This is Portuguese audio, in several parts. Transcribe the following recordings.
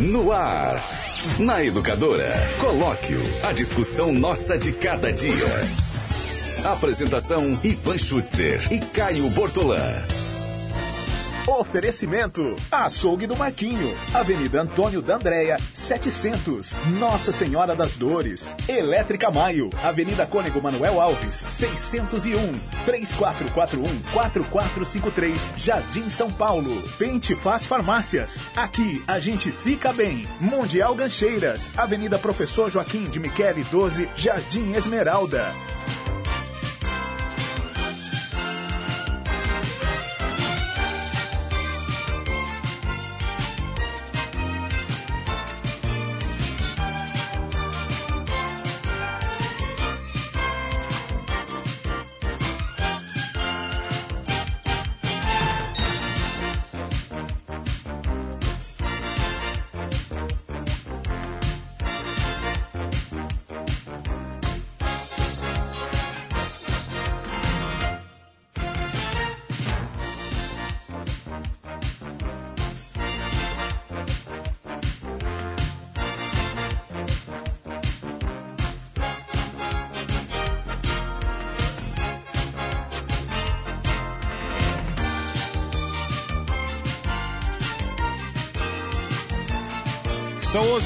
No ar. Na Educadora. Colóquio. A discussão nossa de cada dia. Apresentação: Ivan Schutzer e Caio Bortolã. Oferecimento: Açougue do Marquinho, Avenida Antônio da Andréia, 700, Nossa Senhora das Dores. Elétrica Maio, Avenida Cônego Manuel Alves, 601, 3441-4453, Jardim São Paulo. Pente Faz Farmácias, aqui a gente fica bem. Mundial Gancheiras, Avenida Professor Joaquim de Michele 12, Jardim Esmeralda.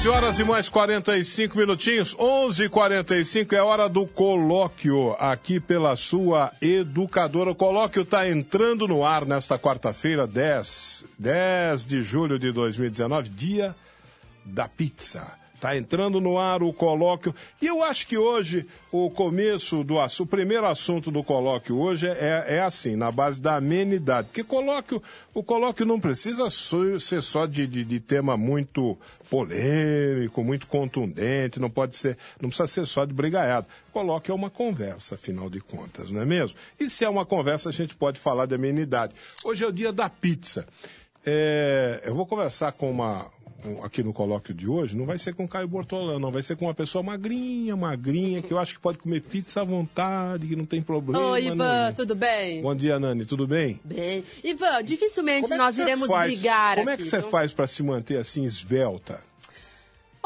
11 horas e mais 45 minutinhos. 11:45 é hora do colóquio aqui pela sua educadora. O colóquio está entrando no ar nesta quarta-feira, 10, 10 de julho de 2019, dia da pizza. Está entrando no ar o colóquio. E eu acho que hoje o começo do assunto, o primeiro assunto do colóquio hoje é, é assim, na base da amenidade. Porque colóquio, o colóquio não precisa ser só de, de, de tema muito polêmico, muito contundente, não pode ser, não precisa ser só de brigaiado. Colóquio é uma conversa, afinal de contas, não é mesmo? E se é uma conversa, a gente pode falar de amenidade. Hoje é o dia da pizza. É, eu vou conversar com uma, aqui no colóquio de hoje, não vai ser com Caio Bortolã, não. Vai ser com uma pessoa magrinha, magrinha, que eu acho que pode comer pizza à vontade, que não tem problema. Oi, Ivan, tudo bem? Bom dia, Nani, tudo bem? Bem. Ivan, dificilmente é nós iremos faz, brigar Como aqui, é que você não? faz para se manter assim esbelta?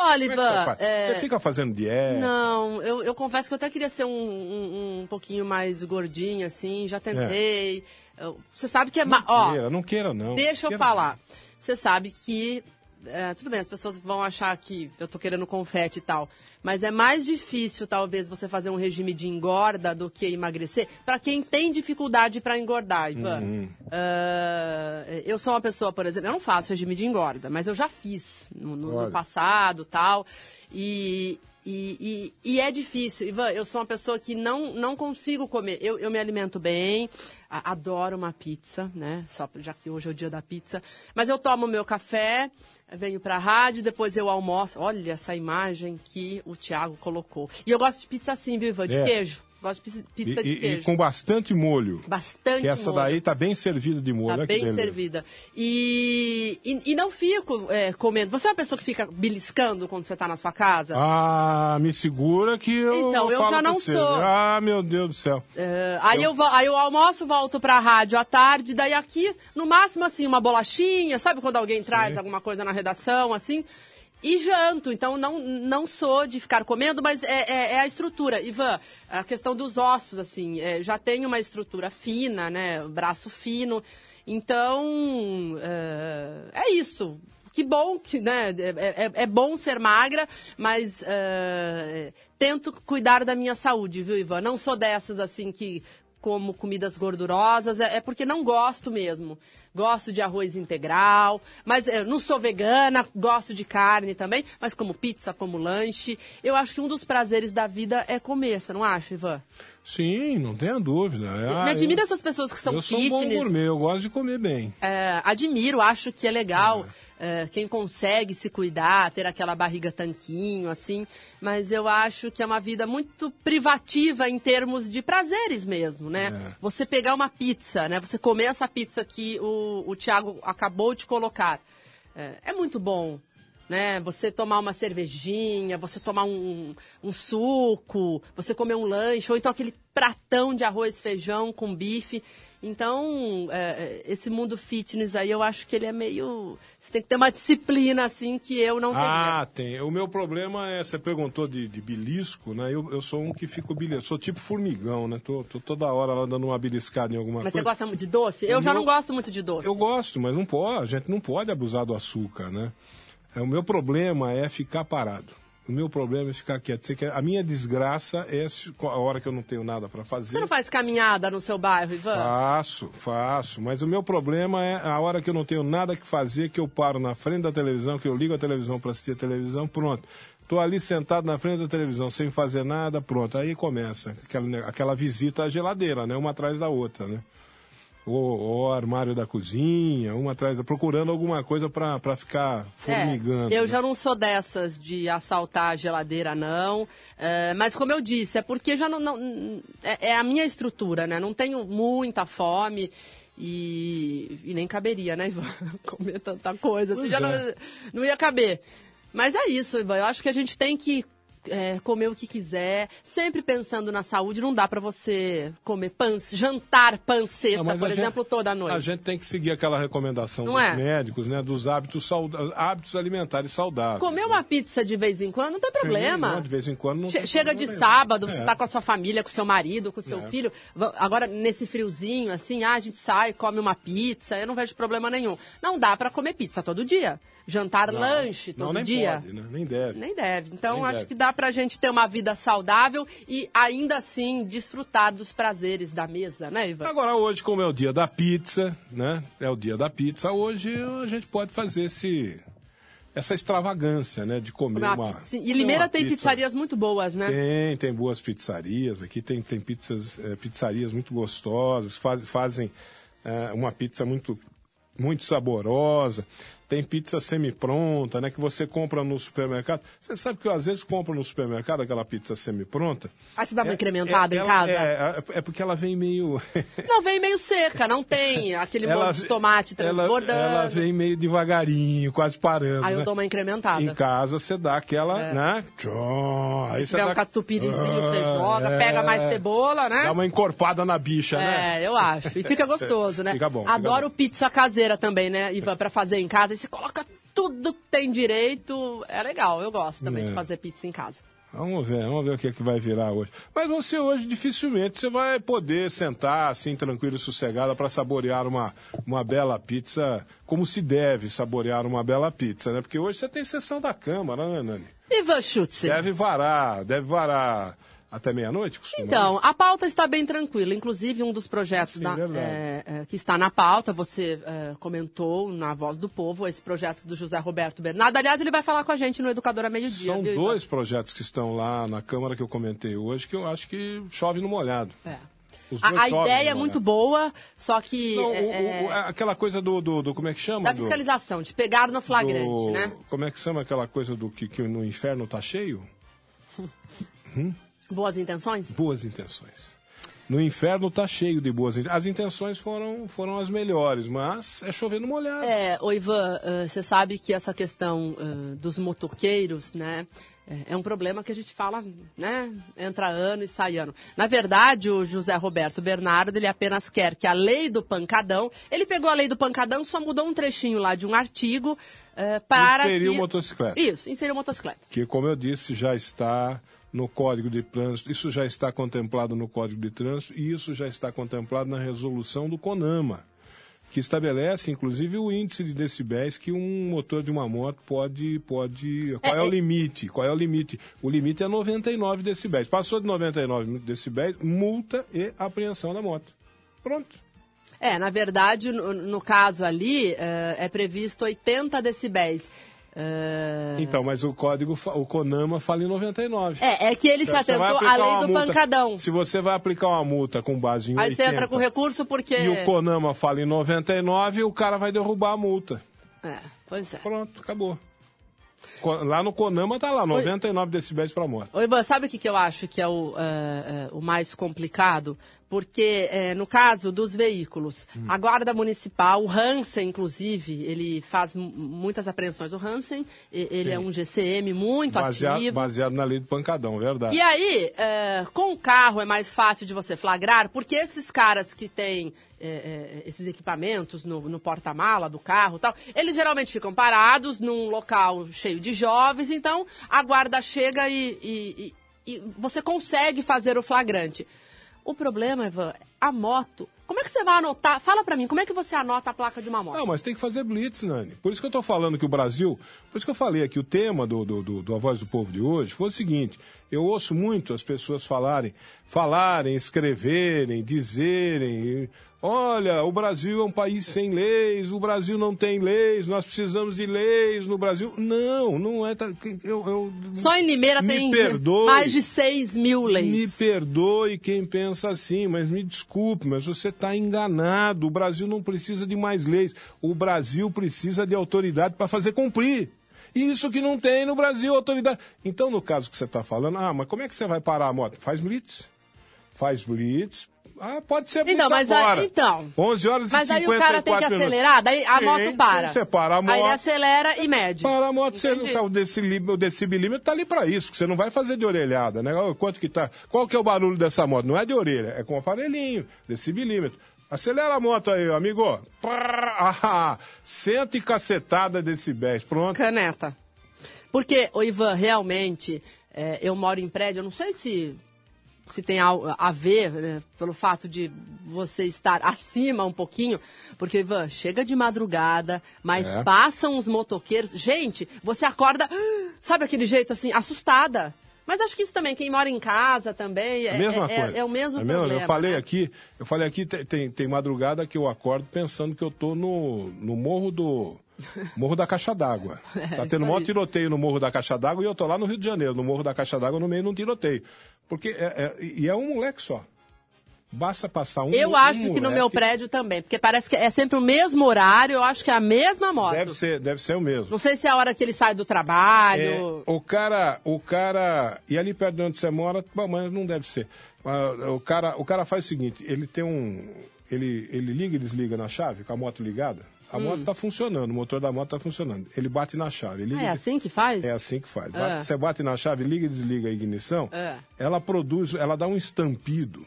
Olha, é Ivan, faz? é, Você fica fazendo dieta? não, eu, eu confesso que eu até queria ser um, um, um pouquinho mais gordinha, assim, já tentei. Eu- Você sabe que é... ma- Ó, Queira, não queira, não. Deixa eu Queira, falar. Você sabe que. É, tudo bem, as pessoas vão achar que eu tô querendo confete e tal. Mas é mais difícil, talvez, você fazer um regime de engorda do que emagrecer para quem tem dificuldade para engordar, Ivan. Uhum. Ah, eu sou uma pessoa, por exemplo, eu não faço regime de engorda, mas eu já fiz no, no- no passado tal. E, e, e, e é difícil. Ivan, eu sou uma pessoa que não, não consigo comer. Eu, eu me alimento bem, a- adoro uma pizza, né? Só já que hoje é o dia da pizza. Mas eu tomo meu café, venho pra rádio, depois eu almoço. Olha essa imagem que o Thiago colocou. E eu gosto de pizza assim, viu, Ivan? De É. queijo. Gosto de pizza, E, de e- e queijo. com bastante molho. Bastante Que essa molho. daí tá bem servida de molho. Tá bem servida. E, e, e não fico é, comendo. Você é uma pessoa que fica beliscando quando você tá na sua casa? Ah, me segura que eu. Então, eu já não você. sou. Ah, meu Deus do céu. É, aí, eu... vo- aí eu almoço, volto pra rádio à tarde, daí aqui, no máximo, assim, uma bolachinha, sabe quando alguém traz alguma coisa na redação, assim? E janto, então não, não sou de ficar comendo, mas é, é- é a estrutura. Ivan, a questão dos ossos, assim, é, já tem uma estrutura fina, né? Braço fino. Então, é, é isso. Que bom que, né? É, é- é bom ser magra, mas tento cuidar da minha saúde, viu, Ivan? Não sou dessas assim que como comidas gordurosas, é, é porque não gosto mesmo. Gosto de arroz integral, mas é, não sou vegana, gosto de carne também, mas como pizza, como lanche. Eu acho que um dos prazeres da vida é comer, você não acha, Ivan? Sim, não tenha dúvida. Ah, Me admira eu- essas pessoas que são eu sou um bom fitness. gourmet, eu gosto de comer bem. É, admiro, acho que é legal é, quem consegue se cuidar, ter aquela barriga tanquinho, assim. Mas eu acho que é uma vida muito privativa em termos de prazeres mesmo, né? É. Você pegar uma pizza, né? Você comer essa pizza que o, o Thiago acabou de colocar. É, é muito bom. Né? Você tomar uma cervejinha, você tomar um, um suco, você comer um lanche, ou então aquele pratão de arroz, feijão com bife. Então, é, esse mundo fitness aí, eu acho que ele é meio. Você tem que ter uma disciplina, assim, que eu não teria. Ah, tem. O meu problema é, você perguntou de, de belisco, né? Eu, eu sou um que fico belisco. Sou tipo formigão, né? Tô, tô toda hora lá dando uma beliscada em alguma Mas coisa. você gosta muito de doce? Eu O já não gosto muito de doce. Eu gosto, mas não pode. A gente não pode abusar do açúcar, né? É, O meu problema é ficar parado. O meu problema é ficar quieto. Você quer- A minha desgraça é a hora que eu não tenho nada para fazer. Você não faz caminhada no seu bairro, Ivan? Faço, faço. Mas o meu problema é a hora que eu não tenho nada que fazer, que eu paro na frente da televisão, que eu ligo a televisão para assistir a televisão, pronto. Tô ali sentado na frente da televisão, sem fazer nada, pronto. Aí começa aquela, aquela visita à geladeira, né? Uma atrás da outra, né? Ou, ou armário da cozinha, uma atrás. Procurando alguma coisa para ficar formigando. É, eu né? já não sou dessas de assaltar a geladeira, não. É, mas como eu disse, é porque já não. não- é, é a minha estrutura, né? Não tenho muita fome. E, e nem caberia, né, Ivan? Comer tanta coisa. Assim, já não, é. não ia caber. Mas é isso, Ivan. Eu acho que a gente tem que é, comer o que quiser, sempre pensando na saúde. Não dá pra você comer pan, jantar panceta, Não, por a gente- exemplo, toda noite. A gente tem que seguir aquela recomendação Não dos é? médicos, né? Dos hábitos, hábitos alimentares saudáveis. Comer né? uma pizza de vez em quando não tem problema. Não, de vez em quando não Che- Chega de sábado, você É. tá com a sua família, com o seu marido, com o seu É. filho. Agora, nesse friozinho, assim, ah, a gente sai, come uma pizza, eu não vejo problema nenhum. Não dá pra comer pizza todo dia. Jantar, Não, lanche não, todo nem dia. Pode, né? Nem deve. Nem deve. Então, Nem acho deve. que dá pra gente ter uma vida saudável e ainda assim desfrutar dos prazeres da mesa, né, Ivan? Agora, hoje, como é o dia da pizza, né? É o dia da pizza, hoje a gente pode fazer esse, essa extravagância, né? De comer Uma uma. E Limeira uma tem pizza. pizzarias muito boas, né? Tem, tem boas pizzarias. Aqui tem, tem pizzas, eh, pizzarias muito gostosas, faz- fazem eh, uma pizza muito, muito saborosa. Tem pizza semi-pronta, né? Que você compra no supermercado. Você sabe que eu às vezes compro no supermercado aquela pizza semi-pronta. Aí você dá uma É- incrementada é- em ela- casa? É, é porque ela vem meio. Não, vem meio seca, não tem aquele molho de tomate ela, transbordando. ela vem meio devagarinho, quase parando. Aí eu né? dou uma incrementada. Em casa você dá aquela, É. né? Tchô, aí Se você dá... um catupirizinho, você Ah, joga, é. pega mais cebola, né? Dá uma encorpada na bicha, né? É, eu acho. E fica gostoso, né? Fica bom, fica Adoro bom. pizza caseira também, né, Ivan, pra fazer em casa. Você coloca tudo que tem direito. É legal, eu gosto também É. de fazer pizza em casa. Vamos ver, vamos ver o que, é que vai virar hoje. Mas você hoje dificilmente você vai poder sentar assim tranquilo e sossegado para saborear uma, uma bela pizza como se deve saborear uma bela pizza, né? Porque hoje você tem sessão da Câmara, né, Nani? Ivan Schutz. Deve varar, deve varar até meia-noite? Então, a pauta está bem tranquila. Inclusive, um dos projetos Sim, da- é, é, que está na pauta, você é, comentou na Voz do Povo, esse projeto do José Roberto Bernardo. Aliás, ele vai falar com a gente no Educadora Meio Dia. São viu, Ivan? dois projetos que estão lá na Câmara que eu comentei hoje que eu acho que chove no molhado. É. A, a ideia é muito boa, só que. Não, é, o- o- aquela coisa do, do, do- Como é que chama? da Do- fiscalização, de pegar no flagrante, do- né? Como é que chama aquela coisa do que, que no inferno tá cheio? Boas intenções? Boas intenções. No inferno tá cheio de boas intenções. As intenções foram, foram as melhores, mas é chover no molhado. É, ô Ivan, você sabe que essa questão eh, dos motoqueiros, né, é- é um problema que a gente fala, né, entra ano e sai ano. Na verdade, o José Roberto Bernardo, ele apenas quer que a lei do pancadão, ele pegou a lei do pancadão, só mudou um trechinho lá de um artigo eh, para Inseriu que... motocicleta. Isso, inseriu motocicleta. que, como eu disse, já está no Código de Trânsito, isso já está contemplado no Código de Trânsito e isso já está contemplado na resolução do CONAMA, que estabelece, inclusive, o índice de decibéis que um motor de uma moto pode. pode qual é, É, o é- limite? Qual é o limite? O limite é 99 decibéis. Passou de 99 decibéis, multa e apreensão da moto. Pronto. É, na verdade, no, no caso ali, eh, é previsto 80 decibéis. Eh, Então, mas o código, o CONAMA fala em 99. É, é que ele se Então, você vai atentou à lei do multa- pancadão. Se você vai aplicar uma multa com base em Aí você 80, entra com recurso porque. e o Conama fala em 99, o cara vai derrubar a multa. É, pois é. Pronto, acabou. Lá no Conama tá lá, 99 decibéis para moto. Oi, Ivan, sabe o que, que eu acho que é o, uh, uh, o mais complicado? Porque, eh, no caso dos veículos, hum. a Guarda Municipal, o Hansen, inclusive, ele faz muitas apreensões. O Hansen, ele Sim. é um GCM muito baseado, ativo. Baseado na lei do pancadão, verdade. E aí, com o carro é mais fácil de você flagrar, porque esses caras que têm esses equipamentos no, no porta-mala do carro tal, eles geralmente ficam parados num local cheio de jovens, então a guarda chega e, e, e, e você consegue fazer o flagrante. O problema, Ivan, a moto. Como é que você vai anotar? Fala para mim, como é que você anota a placa de uma moto? Não, mas tem que fazer blitz, Nani. Por isso que eu tô falando que o Brasil. Por isso que eu falei aqui, o tema do, do, do, do A Voz do Povo de hoje foi o seguinte: eu ouço muito as pessoas falarem, falarem, escreverem, dizerem. Olha, o Brasil é um país sem leis, o Brasil não tem leis, nós precisamos de leis no Brasil. Não, não é. Eu, eu, Só em Limeira tem perdoe, mais de 6 mil leis. Me perdoe quem pensa assim, mas me desculpe, mas você está enganado. O Brasil não precisa de mais leis. O Brasil precisa de autoridade para fazer cumprir. Isso que não tem no Brasil, autoridade. Então, no caso que você está falando, ah, mas como é que você vai parar a moto? Faz blitz. Faz blitz, ah, pode ser então, mas agora. Aí, então. 11 horas mas e 54 Mas aí o cara tem que acelerar, daí a Sim, moto para. Você para a moto. Aí ele acelera e mede. Para a moto, você, tá, o, decilímetro, o decibilímetro tá ali para isso, que você não vai fazer de orelhada, né? Quanto que tá? Qual que é o barulho dessa moto? Não é de orelha, é com aparelhinho, decibilímetro. Acelera a moto aí, amigo. Ah, cento e cacetada decibéis, pronto. Caneta. Porque, o Ivan, realmente, é, eu moro em prédio, eu não sei se se tem a, a ver né, pelo fato de você estar acima um pouquinho, porque Ivan, chega de madrugada, mas é. passam os motoqueiros. Gente, você acorda, sabe aquele jeito assim, assustada. Mas acho que isso também, quem mora em casa também, é, mesma é, coisa. é, é o mesmo é problema. Eu falei né? aqui, eu falei aqui, tem, tem, tem madrugada que eu acordo pensando que eu tô no, no morro do Morro da Caixa d'Água. É, tá tendo um maior tiroteio no Morro da Caixa d'Água e eu tô lá no Rio de Janeiro, no Morro da Caixa d'Água, no meio de um tiroteio. Porque é, é, e é um moleque só. Basta passar um. Eu acho que no meu prédio também, porque parece que é sempre o mesmo horário, eu acho que é a mesma moto. Deve ser, deve ser o mesmo. Não sei se é a hora que ele sai do trabalho. É, o cara, o cara. E ali perto de onde você mora, bom, mas não deve ser. O cara, o cara faz o seguinte, ele tem um. Ele, ele liga e desliga na chave, com a moto ligada. A hum. moto está funcionando, o motor da moto está funcionando. Ele bate na chave. Liga, ah, é assim que faz? É assim que faz. É. Você bate na chave, liga e desliga a ignição, é. ela produz, ela dá um estampido.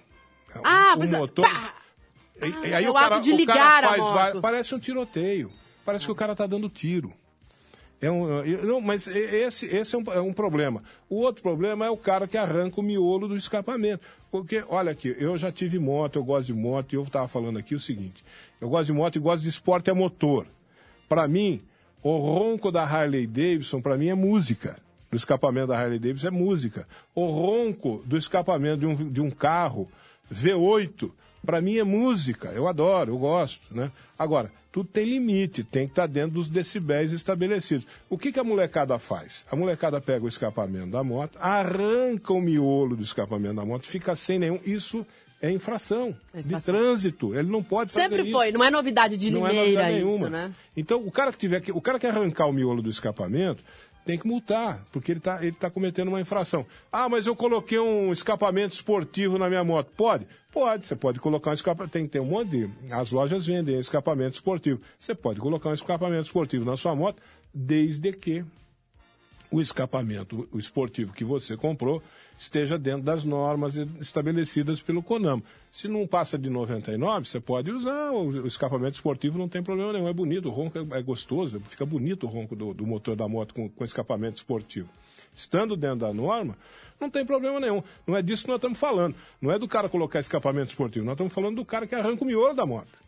Ah, o, o é. motor. E, e aí o, cara, de ligar o cara faz, parece um tiroteio. Parece que o cara está dando tiro. É um, não, mas esse, esse é um, é um, problema. O outro problema é o cara que arranca o miolo do escapamento. Porque, olha aqui, eu já tive moto, eu gosto de moto, e eu estava falando aqui o seguinte: eu gosto de moto e gosto de esporte a motor. Para mim, o ronco da Harley Davidson, para mim, é música. Do escapamento da Harley Davidson é música. O ronco do escapamento de um, de um carro V8, para mim é música. Eu adoro, eu gosto, né? Agora, tudo tem limite, tem que estar tá dentro dos decibéis estabelecidos. O que, que a molecada faz? A molecada pega o escapamento da moto, arranca o miolo do escapamento da moto, fica sem nenhum. Isso é infração, é infração. de trânsito. Ele não pode Sempre fazer foi, não é novidade de não Limeira é novidade isso, né? Então, o cara que tiver que, o cara que arrancar o miolo do escapamento, tem que multar, porque ele está ele tá cometendo uma infração. Ah, mas eu coloquei um escapamento esportivo na minha moto. Pode? Pode, você pode colocar um escapamento. Tem que ter um monte de. As lojas vendem escapamento esportivo. Você pode colocar um escapamento esportivo na sua moto, desde que o escapamento o esportivo que você comprou esteja dentro das normas estabelecidas pelo CONAMA. Se não passa de 99, você pode usar o escapamento esportivo, não tem problema nenhum. É bonito, o ronco é, é gostoso, fica bonito o ronco do, do motor da moto com, com escapamento esportivo. Estando dentro da norma, não tem problema nenhum. Não é disso que nós estamos falando. Não é do cara colocar escapamento esportivo, nós estamos falando do cara que arranca o miolo da moto.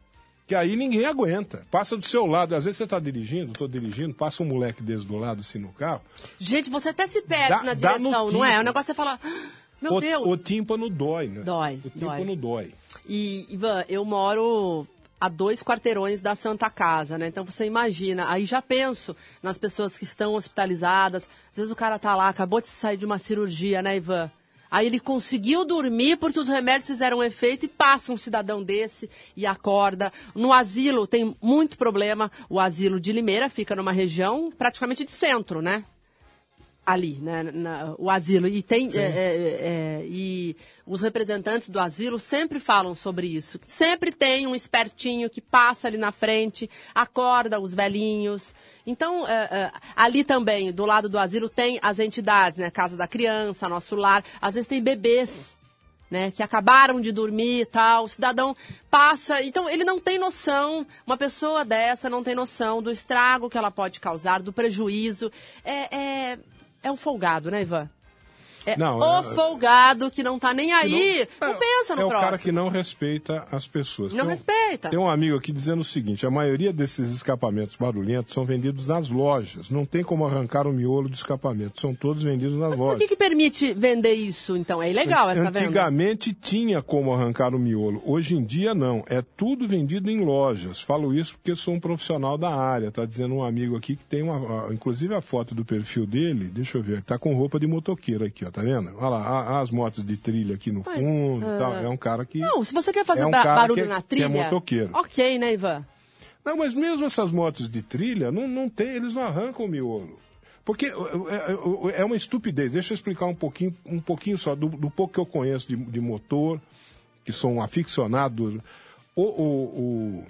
Que aí ninguém aguenta. Passa do seu lado. Às vezes você está dirigindo, estou dirigindo, passa um moleque desse do lado assim no carro. Gente, você até se perde dá, na direção, não é? O negócio é falar. Ah, meu o, Deus! O tímpano dói, né? Dói. O tímpano dói. dói. E, Ivan, eu moro a dois quarteirões da Santa Casa, né? Então você imagina, aí já penso nas pessoas que estão hospitalizadas. Às vezes o cara tá lá, acabou de sair de uma cirurgia, né, Ivan? Aí ele conseguiu dormir porque os remédios fizeram efeito e passa um cidadão desse e acorda. No asilo tem muito problema. O asilo de Limeira fica numa região praticamente de centro, né? Ali, né, na, o asilo. E tem é, é, é, e os representantes do asilo sempre falam sobre isso. Sempre tem um espertinho que passa ali na frente, acorda os velhinhos. Então, é, é, ali também, do lado do asilo, tem as entidades, né? Casa da Criança, Nosso Lar. Às vezes tem bebês. Né, que acabaram de dormir e tal, o cidadão passa. Então, ele não tem noção, uma pessoa dessa não tem noção do estrago que ela pode causar, do prejuízo. É, é, um folgado, né, Ivan? É Não, o é- folgado que não tá nem aí. Não, É, pensa no é o próximo. cara que não respeita as pessoas. Não Tem um- respeita. Tem um amigo aqui dizendo o seguinte: a maioria desses escapamentos barulhentos são vendidos nas lojas. Não tem como arrancar o miolo do escapamento. São todos vendidos nas Por lojas. que, que permite vender isso, então? É ilegal essa venda. Antigamente tinha como arrancar o miolo. Hoje em dia não. É tudo vendido em lojas. Falo isso porque sou um profissional da área. Tá dizendo um amigo aqui que tem uma. Inclusive a foto do perfil dele, deixa eu ver, tá com roupa de motoqueiro aqui, ó. Tá vendo? Olha lá, as motos de trilha aqui no Mas, fundo. ah, tal. É um cara que. Não, se você quer fazer É um barulho que é- na que é trilha. motoqueiro. Ok, né, Ivan? Não, mas mesmo essas motos de trilha, não, não tem, eles não arrancam o miolo. Porque é, é- é uma estupidez. Deixa eu explicar um pouquinho, um pouquinho só, do, do pouco que eu conheço de, de motor, que sou um aficionado. O, o, o-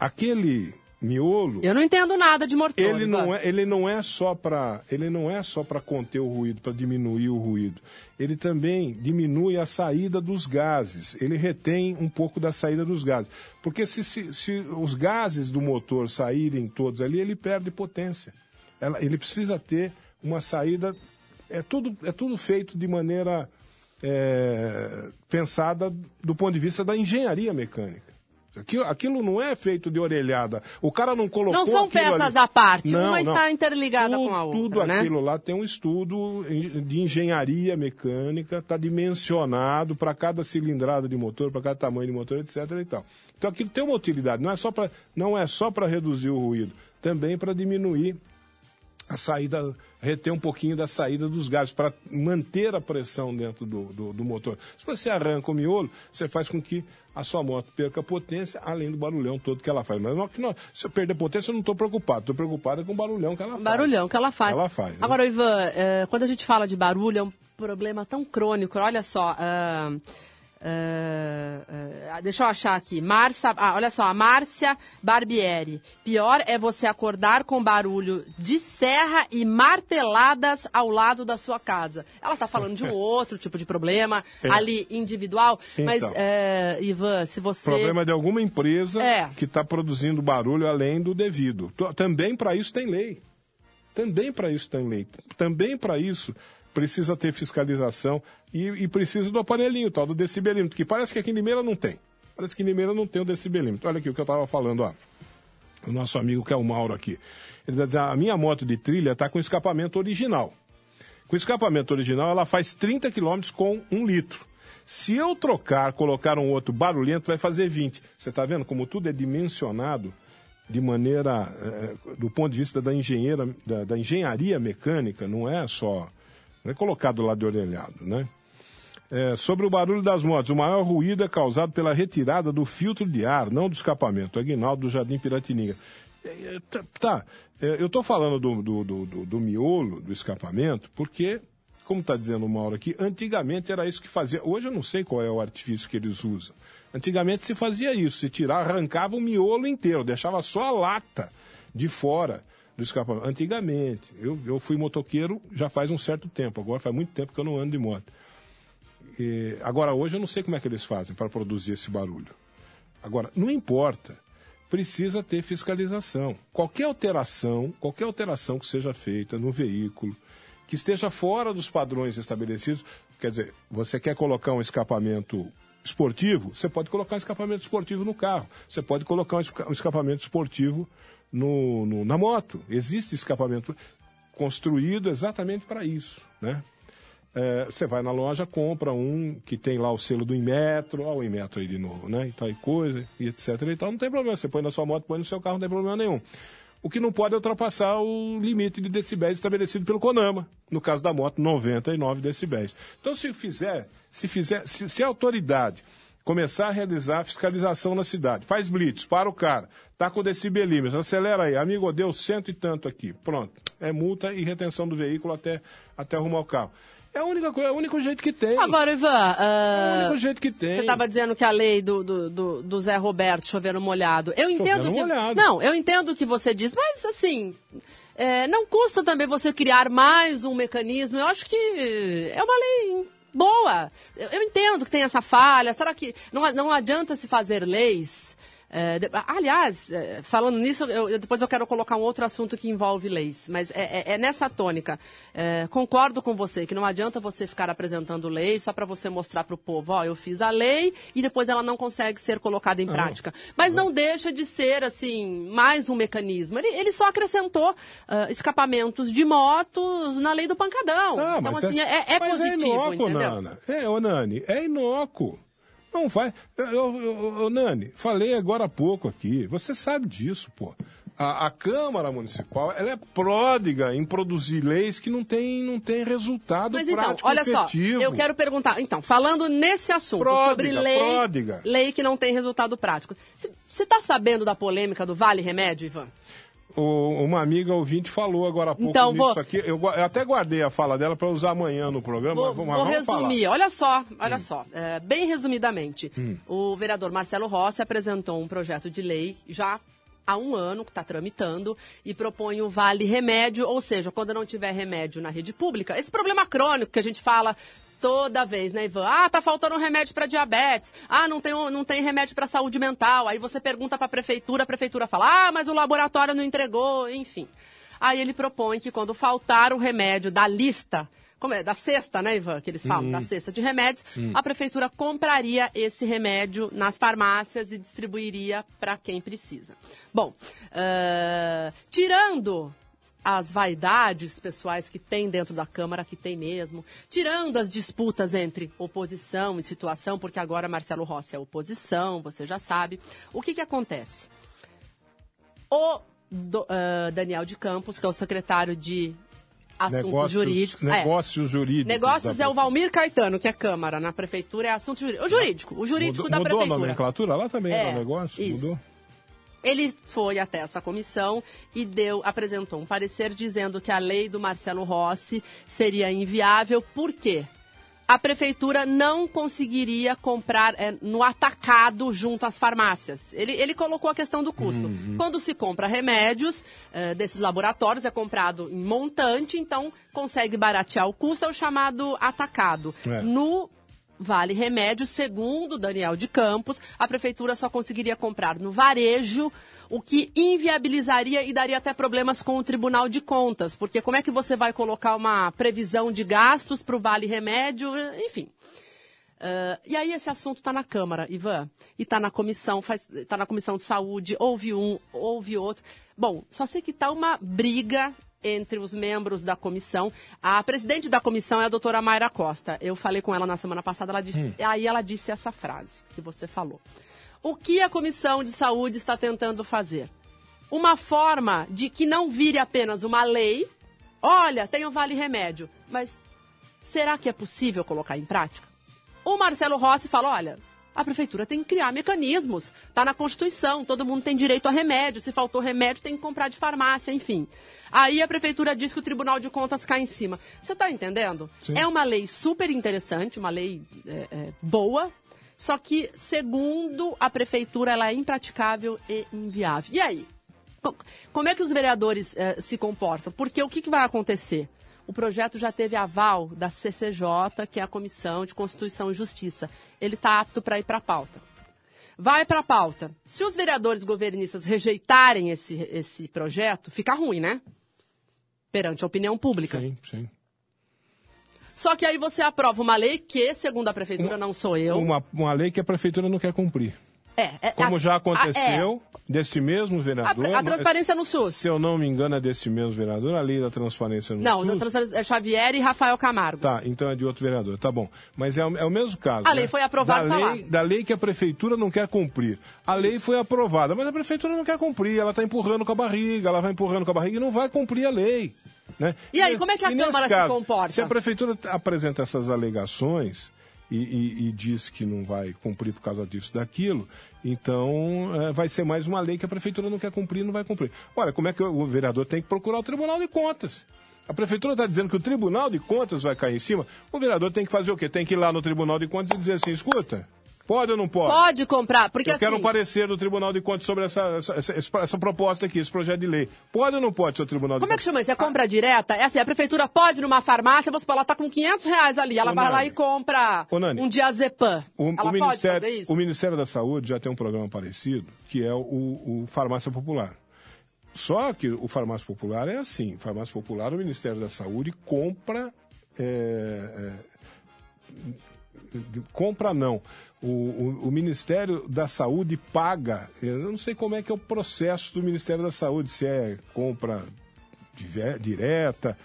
aquele miolo, Eu não entendo nada de motor. ele não é, ele não é só para ele não é só para conter o ruído, para diminuir o ruído. Ele também diminui a saída dos gases. Ele retém um pouco da saída dos gases. Porque se, se, se os gases do motor saírem todos ali, ele perde potência. Ela- ele precisa ter uma saída. É tudo, é tudo feito de maneira é, pensada do ponto de vista da engenharia mecânica. Aquilo, aquilo não é feito de orelhada. O cara não colocou. Não são peças ali. à parte, Não, uma não. está interligada tudo, com a outra, Tudo né? aquilo lá tem um estudo de engenharia mecânica, está dimensionado para cada cilindrada de motor, para cada tamanho de motor, etc. E tal. Então aquilo tem uma utilidade, não é só para não é só para reduzir o ruído, também para diminuir a saída, reter um pouquinho da saída dos gases, para manter a pressão dentro do, do, do motor. Se você arranca o miolo, você faz com que a sua moto perca potência, além do barulhão todo que ela faz. Mas não, que não, se eu perder potência, eu não estou preocupado. Estou preocupado com o barulhão que ela faz. Barulhão que ela faz. Ela faz, né? Agora, Ivan, eh, quando a gente fala de barulho, é um problema tão crônico. Olha só. ah, ah, ah, deixa eu achar aqui. Márcia, ah, olha só, a Márcia Barbieri. Pior é você acordar com barulho de serra e marteladas ao lado da sua casa. Ela está falando de um outro tipo de problema, É. ali individual. Mas, Então. eh, Ivan, se você. Problema de alguma empresa É. que está produzindo barulho além do devido. Também para isso tem lei. Também para isso tem lei. Também para isso precisa ter fiscalização e, e precisa do aparelhinho, tal, do decibelímetro, que parece que aqui em Limeira não tem. Parece que em Limeira não tem o decibelímetro. Olha aqui o que eu estava falando, ó. O nosso amigo que é o Mauro aqui. Ele está dizendo, a minha moto de trilha está com escapamento original. Com escapamento original, ela faz 30 km com um litro. Se eu trocar, colocar um outro barulhento, vai fazer 20. Você está vendo como tudo é dimensionado de maneira, eh, do ponto de vista da, engenheira, da, da engenharia mecânica, não é só, é colocado lá de orelhado, né? É, sobre o barulho das motos, o maior ruído é causado pela retirada do filtro de ar, não do escapamento. Aguinaldo do Jardim Piratininga. É, é, tá, tá, é, eu estou falando do, do, do, do- do miolo, do escapamento, porque, como está dizendo o Mauro aqui, antigamente era isso que fazia. Hoje eu não sei qual é o artifício que eles usam. Antigamente se fazia isso, se tirar, arrancava o miolo inteiro, deixava só a lata de fora do escapamento. Antigamente, eu, eu fui motoqueiro já faz um certo tempo, agora faz muito tempo que eu não ando de moto. E, agora, hoje eu não sei como é que eles fazem para produzir esse barulho. Agora, não importa, precisa ter fiscalização. Qualquer alteração, qualquer alteração que seja feita no veículo, que esteja fora dos padrões estabelecidos, quer dizer, você quer colocar um escapamento esportivo, você pode colocar um escapamento esportivo no carro, você pode colocar um esca- escapamento esportivo no, no- na moto. Existe escapamento construído exatamente para isso, né? É, você vai na loja, compra um que tem lá o selo do Inmetro, ó o Inmetro aí de novo, né? E tal e coisa, e etc e tal, não tem problema. Você põe na sua moto, põe no seu carro, não tem problema nenhum. O que não pode é ultrapassar o limite de decibéis estabelecido pelo CONAMA, no caso da moto, 99 decibéis. Então, se fizer, se fizer, se, se a autoridade começar a realizar a fiscalização na cidade. Faz blitz, para o cara. Tá com decibelímetros, acelera aí. Amigo, deu cento e tanto aqui. Pronto. É multa e retenção do veículo até, até arrumar o carro. É a única coisa, é o único jeito que tem. Agora, Ivan, é o único jeito que tem. Você estava dizendo que a lei do, do, do, do Zé Roberto, chovendo molhado. Eu entendo Chovendo que. molhado. Não, eu entendo o que você diz, mas assim. é, não custa também você criar mais um mecanismo. Eu acho que é uma lei boa. Eu, eu entendo que tem essa falha. Será que não, não adianta se fazer leis? É, de- aliás, é, falando nisso, eu- eu- depois eu quero colocar um outro assunto que envolve leis, mas é, é- é nessa tônica. É, concordo com você que não adianta você ficar apresentando leis só para você mostrar para o povo, ó, eu fiz a lei e depois ela não consegue ser colocada em prática. Mas não deixa de ser, assim, mais um mecanismo. Ele, ele só acrescentou ah, escapamentos de motos na lei do pancadão. Ah, então, assim, é, é mas positivo, inócuo, entendeu? Nana. É, ô Nani, é inócuo. Não vai. Eu, eu- eu- Nani, falei agora há pouco aqui. Você sabe disso, pô. A, a Câmara Municipal ela é pródiga em produzir leis que não tem, não tem resultado Mas então, prático olha só, efetivo. eu quero perguntar. Então, falando nesse assunto, Pródiga, sobre lei, pródiga. lei que não tem resultado prático. Você está sabendo da polêmica do Vale Remédio, Ivan? O- uma amiga ouvinte falou agora há pouco Então, vou- aqui. Eu, eu até guardei a fala dela para usar amanhã no programa. Vou, mas vamos, vou vamos falar. Hum. resumir. Olha só, olha só. é, bem resumidamente, o vereador Marcelo Rossi apresentou um projeto de lei já há um ano que está tramitando e propõe o Vale Remédio, ou seja, quando não tiver remédio na rede pública, esse problema crônico que a gente fala toda vez, né, Ivan? Ah, tá faltando um remédio para diabetes. Ah, não tem, não tem remédio para saúde mental. Aí você pergunta para a prefeitura, a prefeitura fala: "Ah, mas o laboratório não entregou", enfim. Aí ele propõe que quando faltar o remédio da lista, como é, da cesta, né, Ivan, que eles falam, da cesta de remédios, a prefeitura compraria esse remédio nas farmácias e distribuiria para quem precisa. Bom, ah, tirando as vaidades pessoais que tem dentro da Câmara, que tem mesmo, tirando as disputas entre oposição e situação, porque agora Marcelo Rossi é oposição, você já sabe, o que, que acontece? O do- ah, Daniel de Campos, que é o secretário de Assuntos Negócios, Jurídicos. é. negócios jurídicos. Negócios é o Valmir Caetano, que é Câmara, na Prefeitura é Assuntos Jurídicos. O jurídico, o jurídico Mudou, da mudou a Prefeitura. nomenclatura? Lá também É, negócio? isso. Mudou? Ele foi até essa comissão e deu, apresentou um parecer dizendo que a lei do Marcelo Rossi seria inviável. Por quê? A prefeitura não conseguiria comprar eh, no atacado junto às farmácias. Ele, ele colocou a questão do custo. Quando se compra remédios eh, desses laboratórios, é comprado em montante, então consegue baratear o custo, é o chamado atacado. É. No Vale Remédio, segundo Daniel de Campos, a prefeitura só conseguiria comprar no varejo, o que inviabilizaria e daria até problemas com o Tribunal de Contas, porque como é que você vai colocar uma previsão de gastos para o Vale Remédio, enfim. Ah, e aí esse assunto está na Câmara, Ivan, e está na comissão, está na comissão de saúde, houve um, houve outro. Bom, só sei que está uma briga entre os membros da comissão. A presidente da comissão é a doutora Mayra Costa. Eu falei com ela na semana passada, ela disse, aí ela disse essa frase que você falou. O que a comissão de saúde está tentando fazer? Uma forma de que não vire apenas uma lei. Olha, tem o Vale Remédio, mas será que é possível colocar em prática? O Marcelo Rossi fala: olha, a prefeitura tem que criar mecanismos. Está na Constituição, todo mundo tem direito a remédio. Se faltou remédio, tem que comprar de farmácia, enfim. Aí a prefeitura diz que o Tribunal de Contas cai em cima. Você está entendendo? Sim. É uma lei super interessante, uma lei é, é, boa, só que, segundo a prefeitura, ela é impraticável e inviável. E aí? Co- Como é que os vereadores eh, se comportam? Porque o que, que vai acontecer? O projeto já teve aval da CCJ, que é a Comissão de Constituição e Justiça. Ele está apto para ir para a pauta. Vai para a pauta. Se os vereadores governistas rejeitarem esse, esse projeto, fica ruim, né? Perante a opinião pública. Sim, sim. Só que aí você aprova uma lei que, segundo a prefeitura, não sou eu. Uma, uma lei que a prefeitura não quer cumprir. É, é, Como a- já a- aconteceu desse mesmo é. vereador. A, a transparência no SUS. Se eu não me engano, é desse mesmo vereador, a lei da transparência no Não, SUS. da transparência é Xavier e Rafael Camargo. Tá, então é de outro vereador, tá bom. Mas é, o- é o mesmo caso. A né? lei foi aprovada, da tá lei. Da lei que a prefeitura não quer cumprir. A lei foi aprovada, mas a prefeitura não quer cumprir. Ela está empurrando com a barriga, ela vai empurrando com a barriga e não vai cumprir a lei. Né? E aí, como é que a Câmara se comporta? Se a prefeitura apresenta essas alegações e, e, e diz que não vai cumprir por causa disso, daquilo, então é, vai ser mais uma lei que a prefeitura não quer cumprir, não vai cumprir. Olha, como é que o vereador tem que procurar o Tribunal de Contas? A prefeitura está dizendo que o Tribunal de Contas vai cair em cima. O vereador tem que fazer o quê? Tem que ir lá no Tribunal de Contas e dizer assim: escuta, Pode ou não pode? Pode comprar, porque Eu assim... quero um parecer do Tribunal de Contas sobre essa, essa, essa, essa, proposta aqui, esse projeto de lei. Pode ou não pode, seu Tribunal de Como Contas? é que chama isso? É compra direta? É assim, a prefeitura pode ir numa farmácia, você fala, ela tá com 500 reais ali, ela Ô, vai lá e compra Ô, um diazepam. O, ela o pode Ministério, fazer isso? o Ministério da Saúde já tem um programa parecido, que é o, o Farmácia Popular. Só que o Farmácia Popular é assim: Farmácia Popular, o Ministério da Saúde compra. é, é, compra não. O, o- o Ministério da Saúde paga. Eu não sei como é que é o processo do Ministério da Saúde, se é compra direta,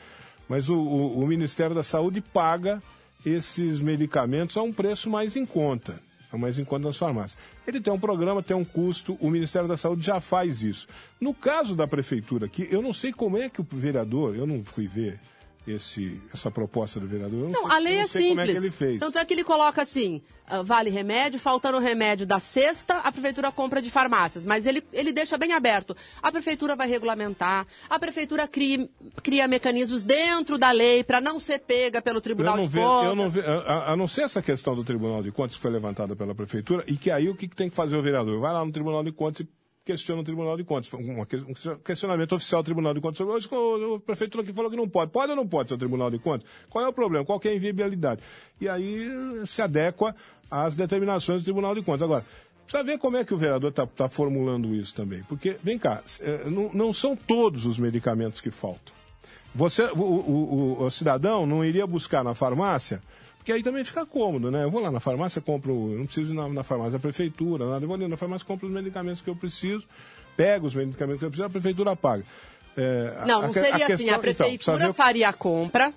mas o, o- Ministério da Saúde paga esses medicamentos a um preço mais em conta, mais em conta nas farmácias. Ele tem um programa, tem um custo, o Ministério da Saúde já faz isso. No caso da prefeitura aqui, eu não sei como é que o vereador, eu não fui ver esse, essa proposta do vereador. eu Não, sei- a lei não é sei como é simples. ele fez. Tanto é que ele coloca assim, ah, vale remédio, faltando remédio da sexta, a prefeitura compra de farmácias. Mas ele, ele deixa bem aberto. A prefeitura vai regulamentar, a prefeitura cria, cria mecanismos dentro da lei para não ser pega pelo Tribunal não de Contas. eu não ve- a, a- a não ser essa questão do Tribunal de Contas que foi levantada pela Prefeitura, e que aí o que, que tem que fazer o vereador? Vai lá no Tribunal de Contas e questiona o Tribunal de Contas. Um, que- questionamento oficial do Tribunal de Contas hoje, o, o Prefeitura aqui falou que não pode. Pode ou não pode, seu Tribunal de Contas? Qual é o problema? Qual é a inviabilidade? E aí se adequa às determinações do Tribunal de Contas. Agora, Precisa ver como é que o vereador está formulando isso também. Porque, vem cá, eh, não, não são todos os medicamentos que faltam. Você, o, o- o- o cidadão não iria buscar na farmácia, porque aí também fica cômodo, né? Eu vou lá na farmácia, compro, eu não preciso ir na, na farmácia da prefeitura, nada, eu vou ali na farmácia, compro os medicamentos que eu preciso, pego os medicamentos que eu preciso, a prefeitura paga. É, Não, a- não a- seria assim. questão- A então, prefeitura precisa ver- faria a compra.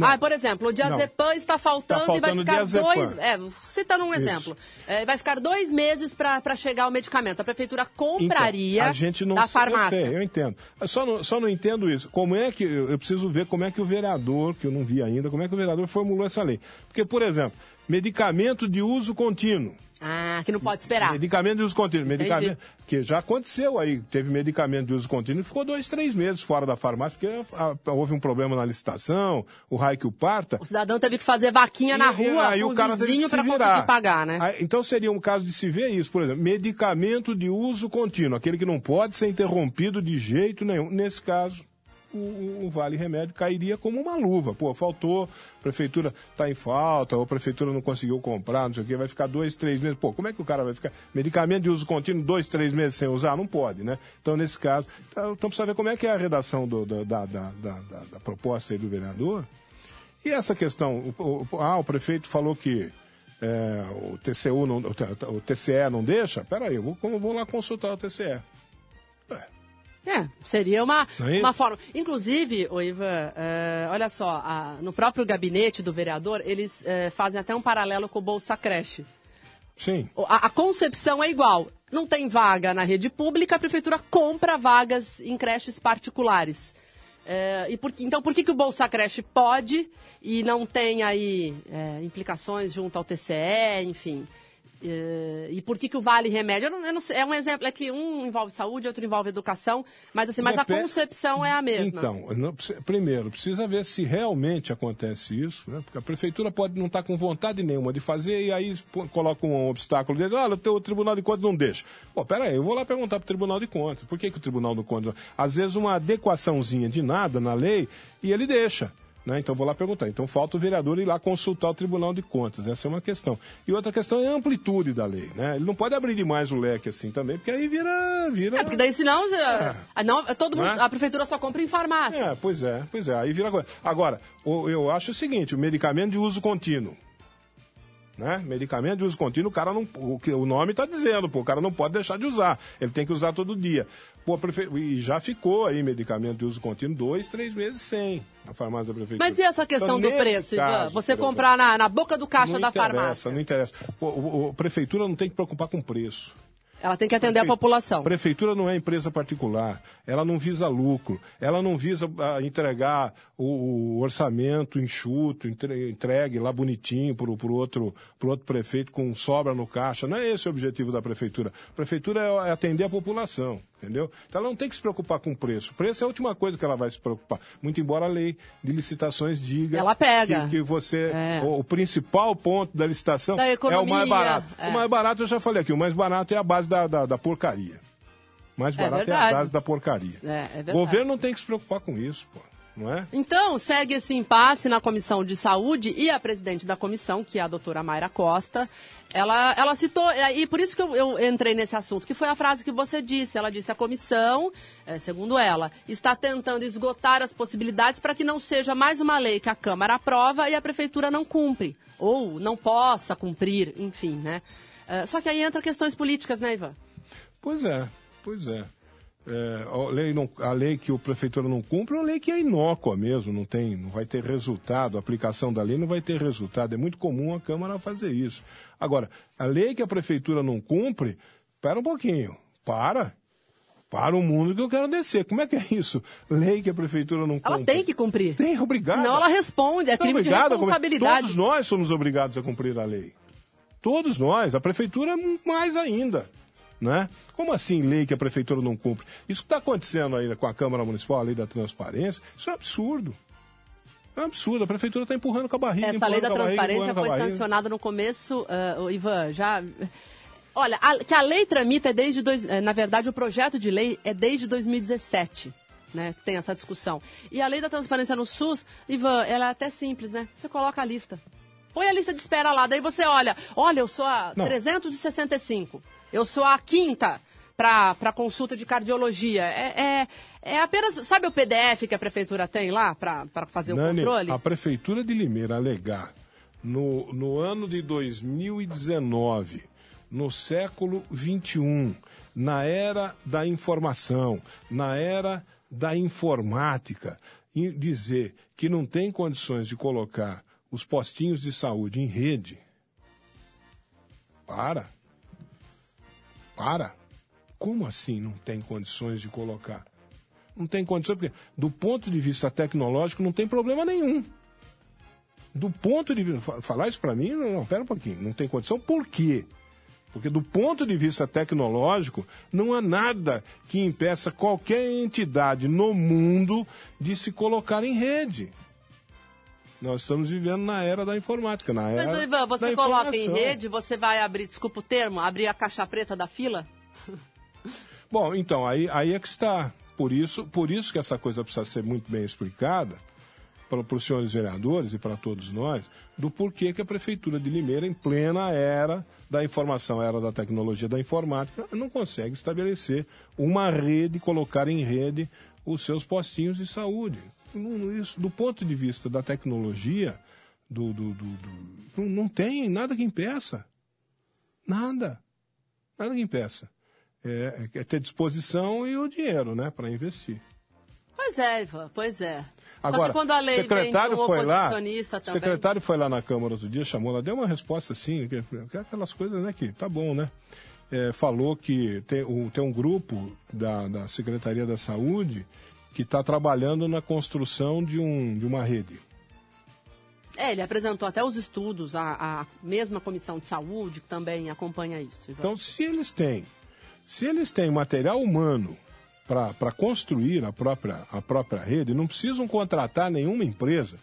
Ah, por exemplo, o diazepam está faltando, Tá e vai faltando ficar dois. É, citando um exemplo. É, vai ficar dois meses para chegar o medicamento. A prefeitura compraria Então, a gente não da Eu, farmácia. sei, eu entendo. Eu só não, só não entendo isso. Como é que. Eu, eu preciso ver como é que o vereador, que eu não vi ainda, como é que o vereador formulou essa lei. Porque, por exemplo, medicamento de uso contínuo. Ah, que não pode esperar. Medicamento de uso contínuo. Medicamento, Entendi. que já aconteceu aí. Teve medicamento de uso contínuo e ficou dois, três meses fora da farmácia, porque ah, houve um problema na licitação, o raio que o parta. O cidadão teve que fazer vaquinha na E- e rua aí o cara vizinho para conseguir pagar, né? Aí, então seria um caso de se ver isso, por exemplo, medicamento de uso contínuo, aquele que não pode ser interrompido de jeito nenhum. Nesse caso, o, o- vale remédio cairia como uma luva. Pô, faltou, a prefeitura está em falta, ou a prefeitura não conseguiu comprar, não sei o quê, vai ficar dois, três meses. Pô, como é que o cara vai ficar? Medicamento de uso contínuo, dois, três meses sem usar? Não pode, né? Então, nesse caso, então então precisa ver como é que é a redação do- do- da, da, da, da- proposta aí do vereador. E essa questão, o, o- ah, o prefeito falou que é, o TCU não, o TCE não deixa? Peraí, eu vou, eu vou lá consultar o TCE. É, seria uma, é uma forma. Inclusive, ô Ivan, eh, olha só, a- no próprio gabinete do vereador, eles eh, fazem até um paralelo com o Bolsa Creche. Sim. O- A, a concepção é igual. Não tem vaga na rede pública, a prefeitura compra vagas em creches particulares. É, e por, então, por que, que o Bolsa Creche pode e não tem aí implicações junto ao TCE, enfim? É, e por que, que o Vale Remédio? Eu não, eu não sei, é um exemplo, é que um envolve saúde, outro envolve educação, mas assim, mas a concepção é a mesma. Então, não primeiro, precisa ver se realmente acontece isso, né? porque a prefeitura pode não estar com vontade nenhuma de fazer e aí coloca um obstáculo dele, olha, o teu Tribunal de Contas não deixa. Pô, peraí, eu vou lá perguntar para o Tribunal de Contas, por que, que o Tribunal de Contas... Às vezes uma adequaçãozinha de nada na lei e ele deixa. Né? Então vou lá perguntar. Então falta o vereador ir lá consultar o Tribunal de Contas. Essa é uma questão. E outra questão é a amplitude da lei. Né? Ele não pode abrir demais o leque assim também, porque aí vira. vira... É, porque daí senão eh, ah, não, todo mundo, Né? a prefeitura só compra em farmácia. É, pois é, pois é. Aí vira. Agora, eu acho o seguinte: o medicamento de uso contínuo. Né? Medicamento de uso contínuo, o cara não. O, que- o nome está dizendo, pô, o cara não pode deixar de usar. Ele tem que usar todo dia. Pô, prefe... E já ficou aí medicamento de uso contínuo dois, três meses sem na farmácia da prefeitura. Mas e essa questão Então, do preço, Ivan? caso, Você comprar na, na boca do caixa não da interessa, farmácia. Não interessa. Pô, o- o- a prefeitura não tem que preocupar com preço. Ela tem que atender a população. Prefeitura não é empresa particular, ela não visa lucro, ela não visa ah, entregar o, o orçamento enxuto, entre- entregue lá bonitinho para o outro, pro outro prefeito com sobra no caixa. Não é esse o objetivo da prefeitura. A prefeitura é, é atender a população, entendeu? Então ela não tem que se preocupar com o preço. O preço é a última coisa que ela vai se preocupar. Muito embora a lei de licitações diga Ela pega. que, que você. É. O, o principal ponto da licitação Da é o economia, mais barato. é. O mais barato eu já falei aqui, o mais barato é a base da, da, da porcaria. O mais É barato é, a verdade. base da porcaria. É, é o governo não tem que se preocupar com isso, pô. Não é? Então, segue esse impasse na Comissão de Saúde e a presidente da comissão, que é a doutora Mayra Costa, ela, ela citou, e por isso que eu, eu entrei nesse assunto, que foi a frase que você disse. Ela disse: a comissão, eh, segundo ela, está tentando esgotar as possibilidades para que não seja mais uma lei que a Câmara aprova e a Prefeitura não cumpre, ou não possa cumprir, enfim, né? Eh, só que aí entra questões políticas, né, Ivan? Pois é, pois é. É, a, lei não- a lei que o prefeitura não cumpre é uma lei que é inócua mesmo, não, tem, não vai ter resultado, a aplicação da lei não vai ter resultado. É muito comum a Câmara fazer isso. Agora, a lei que a prefeitura não cumpre, espera um pouquinho, para. Para o mundo que eu quero descer. Como é que é isso? Lei que a prefeitura não Ela cumpre. tem que cumprir. Tem, é obrigada. Senão ela responde, é Não, crime de obrigado a cumprir. responsabilidade. Todos nós somos obrigados a cumprir a lei. Todos nós. A prefeitura mais ainda. Né? Como assim lei que a prefeitura não cumpre? Isso que está acontecendo aí com a Câmara Municipal, a lei da transparência, isso é um absurdo. É um absurdo. A prefeitura está empurrando com a barriga. Essa lei da barriga, transparência foi sancionada no começo, o Ivan, já. Olha, a- que a lei tramita é desde. Dois, eh, na verdade, o projeto de lei é desde 2017. Né, tem essa discussão. E a lei da transparência no SUS, Ivan, ela é até simples, né? Você coloca a lista. Põe a lista de espera lá, daí você olha, olha, eu sou a Não. 365, eu sou a quinta para consulta de cardiologia. É, é, é apenas, sabe o PDF que a prefeitura tem lá para fazer o Nani, controle? a Prefeitura de Limeira alegar no, no ano de 2019, no século XXI, na era da informação, na era da informática, dizer que não tem condições de colocar os postinhos de saúde em rede. Para. Para. Como assim não tem condições de colocar? Não tem condições, porque do ponto de vista tecnológico não tem problema nenhum. Do ponto de vista. fa- Falar isso para mim, não, não, pera um pouquinho, não tem condição, por quê? Porque do ponto de vista tecnológico, não há nada que impeça qualquer entidade no mundo de se colocar em rede. Nós estamos vivendo na era da informática, na era Mas, Ivan, você da coloca em rede, você vai abrir, desculpa o termo, abrir a caixa preta da fila? Bom, então, aí, aí é que está. Por isso, por isso que essa coisa precisa ser muito bem explicada para, para os senhores vereadores e para todos nós, do porquê que a Prefeitura de Limeira, em plena era da informação, era da tecnologia da informática, não consegue estabelecer uma rede, colocar em rede os seus postinhos de saúde. Não- isso, do ponto de vista da tecnologia, do, do- do- do- não, tem nada que impeça. Nada. Nada que impeça. É, é ter disposição e o dinheiro, né, para investir. Pois é, Ivan, pois é. Agora, quando a lei o secretário vem um foi lá, o também... secretário foi lá na Câmara outro dia, chamou, ela deu uma resposta assim, que, que é aquelas coisas, né, que tá bom, né? É, falou que tem, um- tem um grupo da, da Secretaria da Saúde que está trabalhando na construção de, um, de uma rede. É, ele apresentou até os estudos, a, a mesma comissão de saúde que também acompanha isso. Ivan. Então, se eles têm, se eles têm material humano para construir a própria, a própria rede, não precisam contratar nenhuma empresa.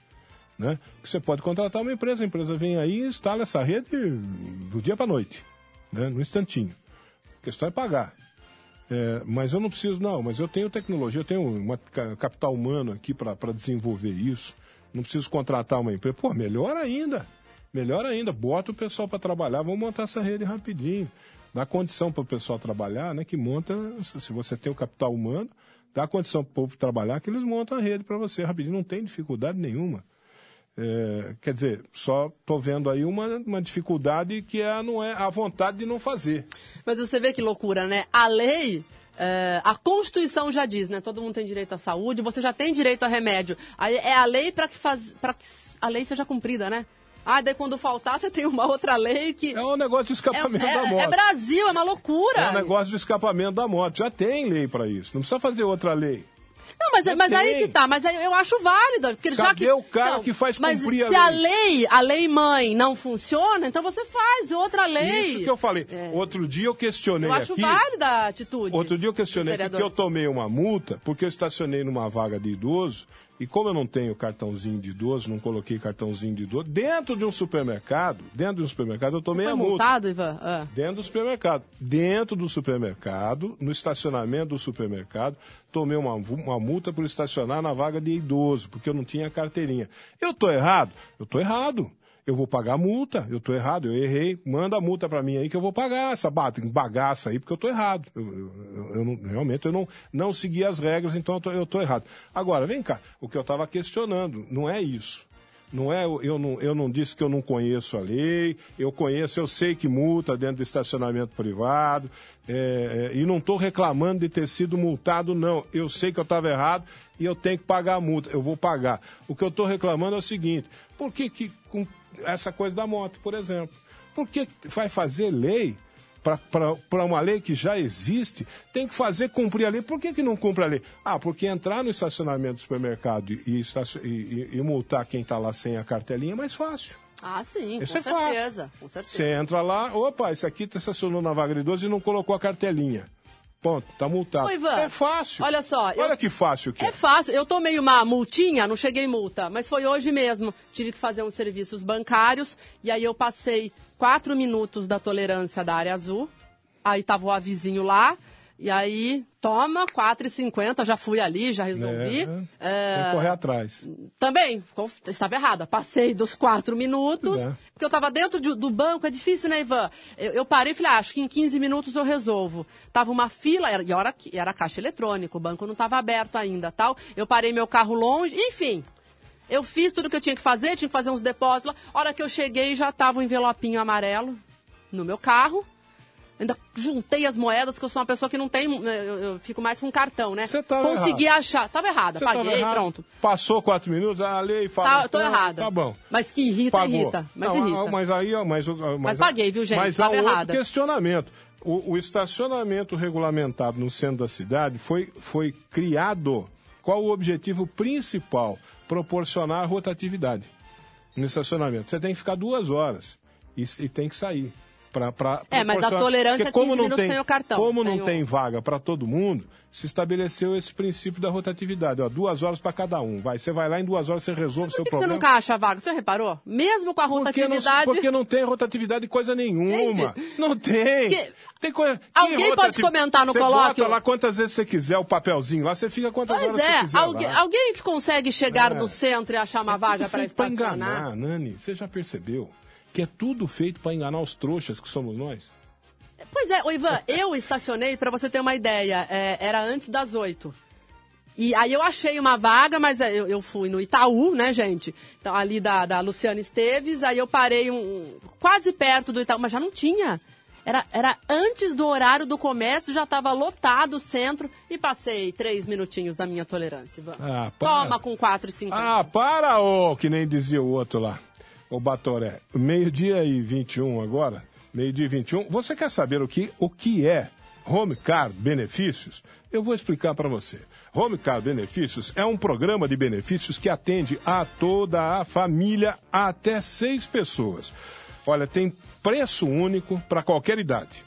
Né? Que você pode contratar uma empresa, a empresa vem aí e instala essa rede do dia para a noite, né? no instantinho. A questão é pagar. É, mas eu não preciso, não, mas eu tenho tecnologia, eu tenho uma ca- capital humano aqui para desenvolver isso. Não preciso contratar uma empresa. Pô, melhor ainda. Melhor ainda, bota o pessoal para trabalhar, vamos montar essa rede rapidinho. Dá condição para o pessoal trabalhar, né? Que monta, se você tem o capital humano, dá condição para o povo trabalhar, que eles montam a rede para você rapidinho, não tem dificuldade nenhuma. É, quer dizer, só estou vendo aí uma, uma dificuldade que é, não é a vontade de não fazer. Mas você vê que loucura, né? A lei, é, a Constituição já diz, né? Todo mundo tem direito à saúde, você já tem direito a remédio. Aí é a lei para que, faz, que a lei seja cumprida, né? Ah, daí quando faltar, você tem uma outra lei que. É um negócio de escapamento é, da é, moto. é Brasil, é uma loucura. É um negócio de escapamento da moto. Já tem lei para isso. Não precisa fazer outra lei. Não, mas, Já mas aí que tá, mas eu acho válido. Porque já Cadê que, o cara não, que faz mas cumprir a se a lei? lei, a lei mãe não funciona, então você faz outra lei. Isso que eu falei. Outro dia eu questionei Eu acho aqui. válida a atitude. Outro dia eu questionei que eu tomei uma multa porque eu estacionei numa vaga de idoso e como eu não tenho cartãozinho de idoso, não coloquei cartãozinho de idoso, dentro de um supermercado, dentro de um supermercado eu tomei Foi a multa. multado, Ivan? Ah. Dentro do supermercado. Dentro do supermercado, no estacionamento do supermercado, tomei uma, uma multa por estacionar na vaga de idoso, porque eu não tinha carteirinha. Eu tô errado? Eu tô errado. Eu vou pagar a multa, eu tô errado, eu errei, manda a multa pra mim aí que eu vou pagar essa ba- bagaça aí, porque eu tô errado. Eu, eu- eu não- realmente eu não, não segui as regras, então eu tô errado. Agora, vem cá, o que eu tava questionando, não é isso. Não é, eu não, eu não disse que eu não conheço a lei, eu conheço, eu sei que multa dentro do estacionamento privado, é, é, e não estou reclamando de ter sido multado, não. Eu sei que eu estava errado e eu tenho que pagar a multa, eu vou pagar. O que eu estou reclamando é o seguinte, por que, que com essa coisa da moto, por exemplo? Por que vai fazer lei para uma lei que já existe, tem que fazer cumprir a lei. Por que, que não cumpre a lei? Ah, porque entrar no estacionamento do supermercado e, e- e- multar quem está lá sem a cartelinha é mais fácil. Ah, sim, Isso com é fácil. certeza. Com certeza. Você entra lá, opa, esse aqui tá estacionou na vaga de 12 e não colocou a cartelinha. Ponto, tá multado. Ô, Ivan, é fácil. olha só, Olha eu- que fácil que é. É fácil. Eu tomei uma multinha, não cheguei multa, mas foi hoje mesmo. Tive que fazer uns serviços bancários e aí eu passei quatro minutos da tolerância da área azul. Aí tava o avizinho lá. E aí, toma, 4,50, já fui ali, já resolvi. É, É, Tem que correr atrás. Também, estava errada. Passei dos quatro minutos, É. porque eu estava dentro de- do banco, é difícil, né, Ivan? Eu, eu parei e falei, ah, acho que em 15 minutos eu resolvo. Tava uma fila, era, e era, que- era caixa eletrônico, o banco não estava aberto ainda, tal. Eu parei meu carro longe, enfim. Eu fiz tudo que eu tinha que fazer, tinha que fazer uns depósitos lá. A hora que eu cheguei, já tava um envelopinho amarelo no meu carro. Ainda juntei as moedas, que eu sou uma pessoa que não tem. né, Eu, eu fico mais com cartão, né? Você tava Consegui achar. Tava errada, tava paguei, errado, pronto. Passou quatro minutos, a lei fala. Tá, tô então, errada. Tá bom. Mas que irrita, Pagou. irrita. Mas Não, irrita. Mas aí, ó, mas, mas, Mas paguei, viu, gente? Mas há Tava um errada. outro questionamento. O, o estacionamento regulamentado no centro da cidade foi, foi criado. Qual o objetivo principal? Proporcionar rotatividade no estacionamento. Você tem que ficar duas horas e, e tem que sair. Pra, pra É, mas a tolerância Porque é 15 como não minutos tem, sem o cartão. Como não tem vaga para todo mundo, se estabeleceu esse princípio da rotatividade. Ó, duas horas para cada um. Vai, você vai lá em duas horas, você resolve o seu que você problema. nunca acha vaga? Você reparou? Mesmo com a Porque não, rotatividade. porque não tem rotatividade coisa nenhuma. Gente, não tem. que- tem coisa, Alguém pode comentar no você colóquio? Bota lá quantas vezes você quiser o papelzinho lá, você fica quantas Pois horas você é, quiser. alguém, lá. alguém que consegue chegar É. no centro e achar uma vaga Tudo para feito pra estacionar? enganar, Nani. Você já percebeu que é tudo feito para enganar os trouxas que somos nós? Pois é, ô Ivan, eu estacionei, para você ter uma ideia, é, era antes das oito. E aí eu achei uma vaga, mas é, eu, eu fui no Itaú, né, gente? Então, ali da, da Luciana Esteves, aí eu parei um, quase perto do Itaú, mas já não tinha. Era, era antes do horário do comércio, já estava lotado o centro e passei três minutinhos da minha tolerância, Ivan. Ah, para. Toma com 4,50. Ah, para, ô, que nem dizia o outro lá. O Batoré. Meio-dia e 21 agora. Meio-dia e 21. Você quer saber o que, o que é Home Car Benefícios? Eu vou explicar para você. Home Car Benefícios é um programa de benefícios que atende a toda a família, até seis pessoas. Olha, tem preço único para qualquer idade.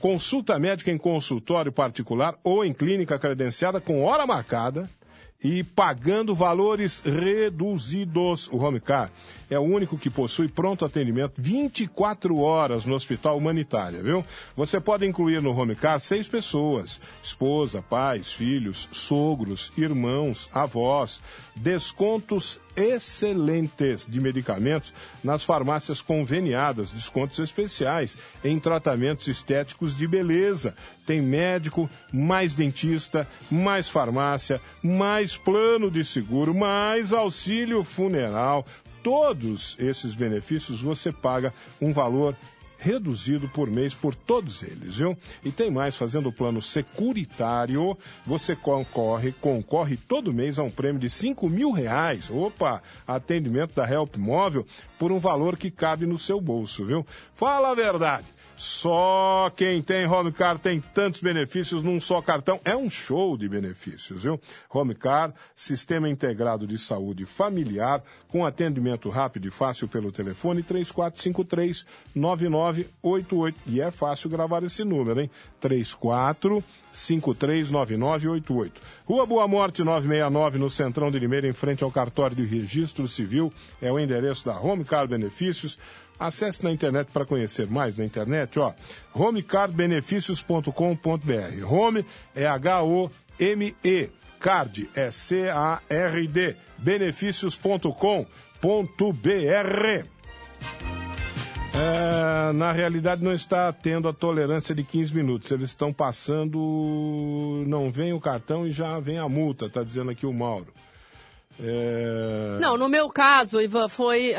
Consulta médica em consultório particular ou em clínica credenciada com hora marcada e pagando valores reduzidos. O Home Car é o único que possui pronto atendimento 24 horas no Hospital Humanitária, viu? Você pode incluir no Home Car seis pessoas: esposa, pais, filhos, sogros, irmãos, avós. Descontos excelentes de medicamentos nas farmácias conveniadas, descontos especiais em tratamentos estéticos de beleza. Tem médico, mais dentista, mais farmácia, mais plano de seguro, mais auxílio funeral. Todos esses benefícios você paga um valor reduzido por mês por todos eles, viu? E tem mais, fazendo o plano securitário, você concorre, concorre todo mês a um prêmio de 5 mil reais. Opa! Atendimento da Help Móvel por um valor que cabe no seu bolso, viu? Fala a verdade. Só quem tem Homecar tem tantos benefícios num só cartão. É um show de benefícios, viu? Homecar, sistema integrado de saúde familiar, com atendimento rápido e fácil pelo telefone 3453-9988. E é fácil gravar esse número, hein? 34539988. Rua Boa Morte 969, no Centrão de Limeira, em frente ao cartório de registro civil. É o endereço da Homecar Benefícios. Acesse na internet para conhecer mais na internet, ó, homecardbenefícios.com.br. Home é H-O-M-E, card é C-A-R-D, benefícios.com.br. É, na realidade não está tendo a tolerância de 15 minutos. Eles estão passando, não vem o cartão e já vem a multa, está dizendo aqui o Mauro. É... Não, no meu caso, Ivan, foi.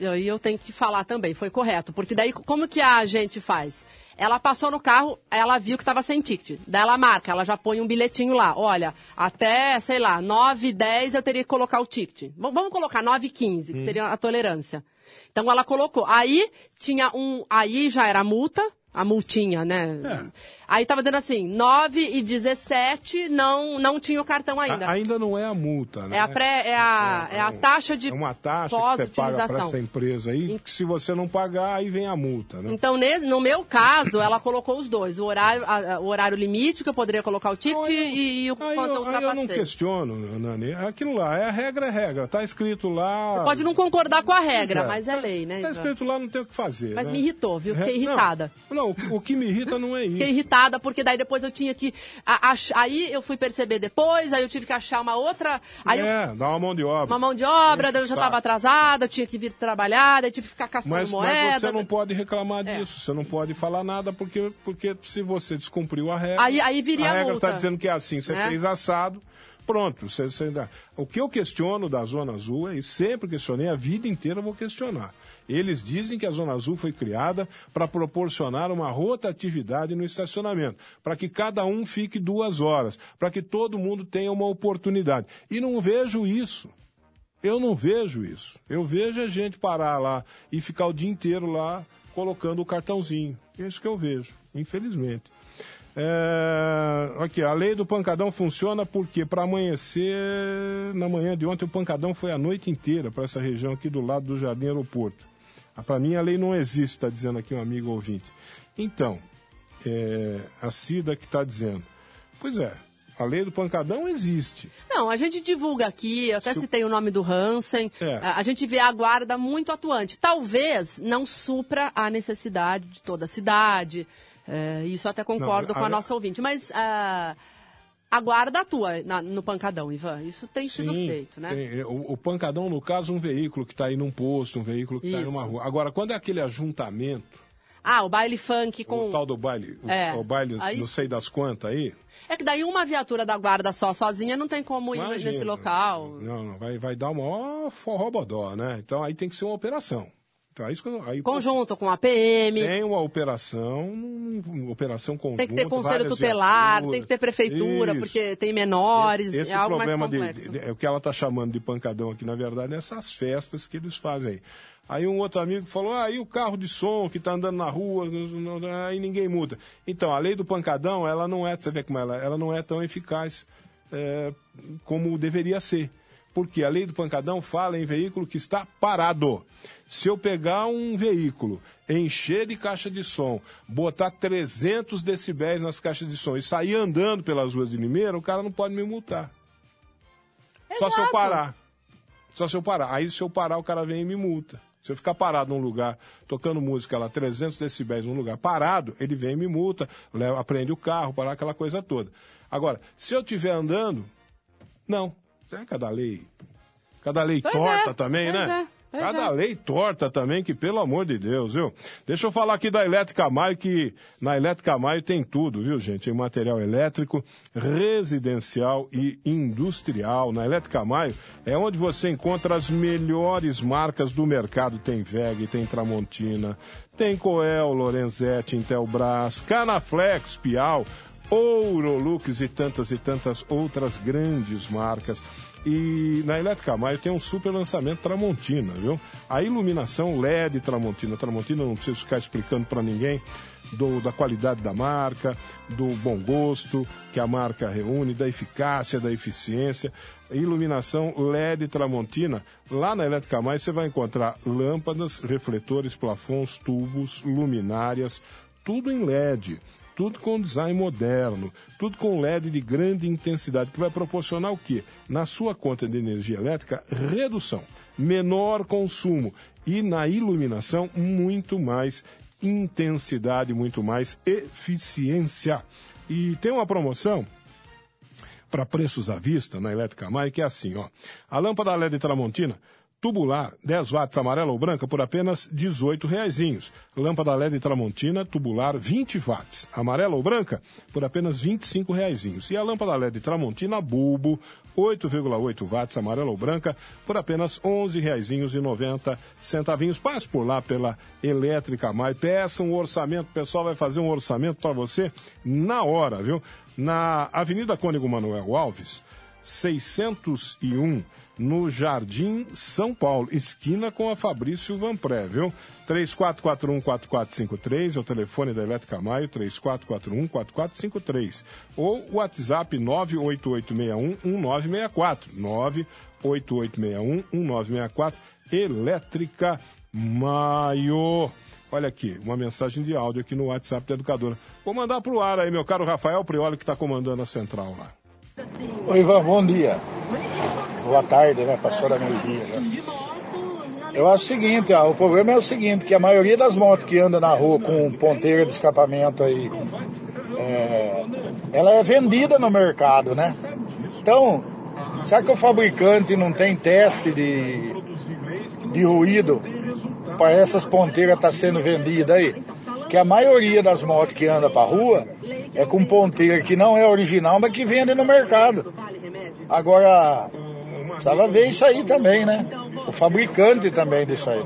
E uh, eu tenho que falar também, foi correto. Porque daí, como que a gente faz? Ela passou no carro, ela viu que estava sem ticket. Daí ela marca, ela já põe um bilhetinho lá. Olha, até, sei lá, 9, 10 eu teria que colocar o ticket. Vamos colocar 9 15, que hum. seria a tolerância. Então ela colocou. Aí tinha um. Aí já era multa, a multinha, né? É. Aí tava dizendo assim, 9 e 17 não, não tinha o cartão ainda. A, ainda não é a multa, né? É a, pré, é a, é, é a taxa de É uma taxa que você paga para essa empresa aí, que se você não pagar, aí vem a multa, né? Então, nesse, no meu caso, ela colocou os dois. O horário, a, o horário limite, que eu poderia colocar o ticket, não, e, e, o aí quanto eu, eu ultrapassei. eu não questiono, Nani. Aquilo lá, é regra, é regra. Tá escrito lá... Você pode não concordar com a regra, mas é lei, né? Tá escrito lá, não tem o que fazer, Mas né? me irritou, viu? Fiquei irritada. Não, não, o que me irrita não é isso. Fiquei irritada porque daí depois eu tinha que. A, a, aí eu fui perceber depois, aí eu tive que achar uma outra. Aí é, eu, dá uma mão de obra. Uma mão de obra, daí eu já estava atrasada, eu tinha que vir trabalhar, daí tive que ficar caçando mas, moeda. Mas você não pode reclamar é. disso, você não pode falar nada, porque, porque se você descumpriu a regra. Aí, aí viria a regra está dizendo que é assim, você é. fez assado pronto. Você, você. O que eu questiono da Zona Azul, é, e sempre questionei, a vida inteira eu vou questionar. Eles dizem que a Zona Azul foi criada para proporcionar uma rotatividade no estacionamento, para que cada um fique duas horas, para que todo mundo tenha uma oportunidade. E não vejo isso. Eu não vejo isso. Eu vejo a gente parar lá e ficar o dia inteiro lá colocando o cartãozinho. É isso que eu vejo, infelizmente. É, aqui, a lei do pancadão funciona porque para amanhecer, na manhã de ontem, o pancadão foi a noite inteira para essa região aqui do lado do Jardim Aeroporto. Ah, Para mim a lei não existe, está dizendo aqui um amigo ouvinte. Então, é, a Cida que está dizendo. Pois é, a lei do pancadão existe. Não, a gente divulga aqui, até Se citei o nome do Hansen. É. A, a gente vê a guarda muito atuante. Talvez não supra a necessidade de toda a cidade. É, isso até concordo não, com a, a nossa ouvinte. Mas. Uh, a guarda atua na, no pancadão, Ivan. Isso tem Sim, sido feito, né? Tem. O, o, pancadão, no caso, um veículo que está aí num posto, um veículo que está em uma rua. Agora, quando é aquele ajuntamento. Ah, o baile funk com. O tal do baile. É. O, o baile, aí... não sei das quantas aí. É que daí uma viatura da guarda só, sozinha, não tem como ir Imagina, nesse local. Não, não, vai, vai dar uma forrobodó, né? Então aí tem que ser uma operação. Então, isso aí, Conjunto com a PM. Tem uma operação, uma operação conjunta. Tem que ter conselho tutelar, tem que ter prefeitura, isso. porque tem menores, esse, esse é algo problema mais complexo. De, de, é o que ela está chamando de pancadão aqui, na verdade, é essas festas que eles fazem aí. Aí um outro amigo falou, ah, e o carro de som que está andando na rua, aí ninguém muda. Então, a lei do pancadão, ela não é, você vê como ela, ela não é tão eficaz é, como deveria ser. Porque a lei do pancadão fala em veículo que está parado. Se eu pegar um veículo, encher de caixa de som, botar 300 decibéis nas caixas de som e sair andando pelas ruas de Limeira, o cara não pode me multar. Exato. Só se eu parar. Só se eu parar. Aí se eu parar, o cara vem e me multa. Se eu ficar parado num lugar, tocando música lá, 300 decibéis num lugar parado, ele vem e me multa, leva, aprende o carro, parar aquela coisa toda. Agora, se eu estiver andando, não. É cada lei. Cada lei pois torta é, também, né? É. Pois Cada é. lei torta também, que pelo amor de Deus, viu? Deixa eu falar aqui da Elétrica Maio, que na Elétrica Maio tem tudo, viu, gente? Em material elétrico, residencial e industrial. Na Elétrica Maio é onde você encontra as melhores marcas do mercado. Tem VEG, tem Tramontina, tem Coel, Lorenzetti, Intelbras, Canaflex, Piau, Ourolux e tantas e tantas outras grandes marcas. E na Elétrica Maio tem um super lançamento Tramontina, viu? A iluminação LED Tramontina. Tramontina não preciso ficar explicando para ninguém do- da qualidade da marca, do bom gosto que a marca reúne, da eficácia, da eficiência. Iluminação LED Tramontina. Lá na Elétrica Mais você vai encontrar lâmpadas, refletores, plafons, tubos, luminárias, tudo em LED. Tudo com design moderno, tudo com LED de grande intensidade, que vai proporcionar o quê? Na sua conta de energia elétrica, redução, menor consumo e na iluminação, muito mais intensidade, muito mais eficiência. E tem uma promoção para preços à vista na Elétrica Maio, que é assim, ó. A lâmpada LED Tramontina tubular 10 watts amarela ou branca por apenas R$ 18 reaisinhos. Lâmpada LED Tramontina tubular 20 watts amarela ou branca por apenas R$ 25 reaisinhos. E a lâmpada LED Tramontina bulbo 8,8 watts amarela ou branca por apenas R$ 11 reaisinhos e 90 centavinhos. Passe por lá pela Elétrica Maio, peça um orçamento, o pessoal vai fazer um orçamento para você na hora, viu? Na Avenida Cônigo Manuel Alves, 601, no Jardim São Paulo, esquina com a Fabrício Vanpré, viu? 3441-4453 é o telefone da Elétrica Maio, 3441-4453. Ou o WhatsApp 98861-1964. 98861-1964, Elétrica Maio. Olha aqui, uma mensagem de áudio aqui no WhatsApp da educadora. Vou mandar pro ar aí, meu caro Rafael Prioli, que está comandando a central lá. Oi, Ivan, bom dia. Boa tarde, né? Passou da meio-dia. né? Eu acho o seguinte, ó, o problema é o seguinte, que a maioria das motos que anda na rua com ponteira de escapamento aí, é, ela é vendida no mercado, né? Então, será que o fabricante não tem teste de, de ruído para essas ponteiras estar sendo vendidas aí? Que a maioria das motos que anda para rua é com ponteira que não é original, mas que vende no mercado. Agora, precisava ver isso aí também, né? O fabricante também disso aí.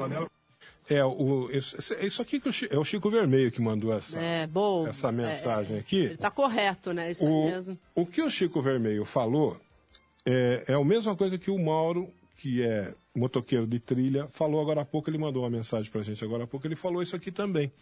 É, o, isso, isso aqui que o Chi- é o Chico Vermelho que mandou essa, É, bom. essa mensagem aqui. Ele tá correto, né? Isso O, é mesmo. o que o Chico Vermelho falou é, é a mesma coisa que o Mauro, que é motoqueiro de trilha, falou agora há pouco. Ele mandou uma mensagem pra gente agora há pouco. Ele falou isso aqui também.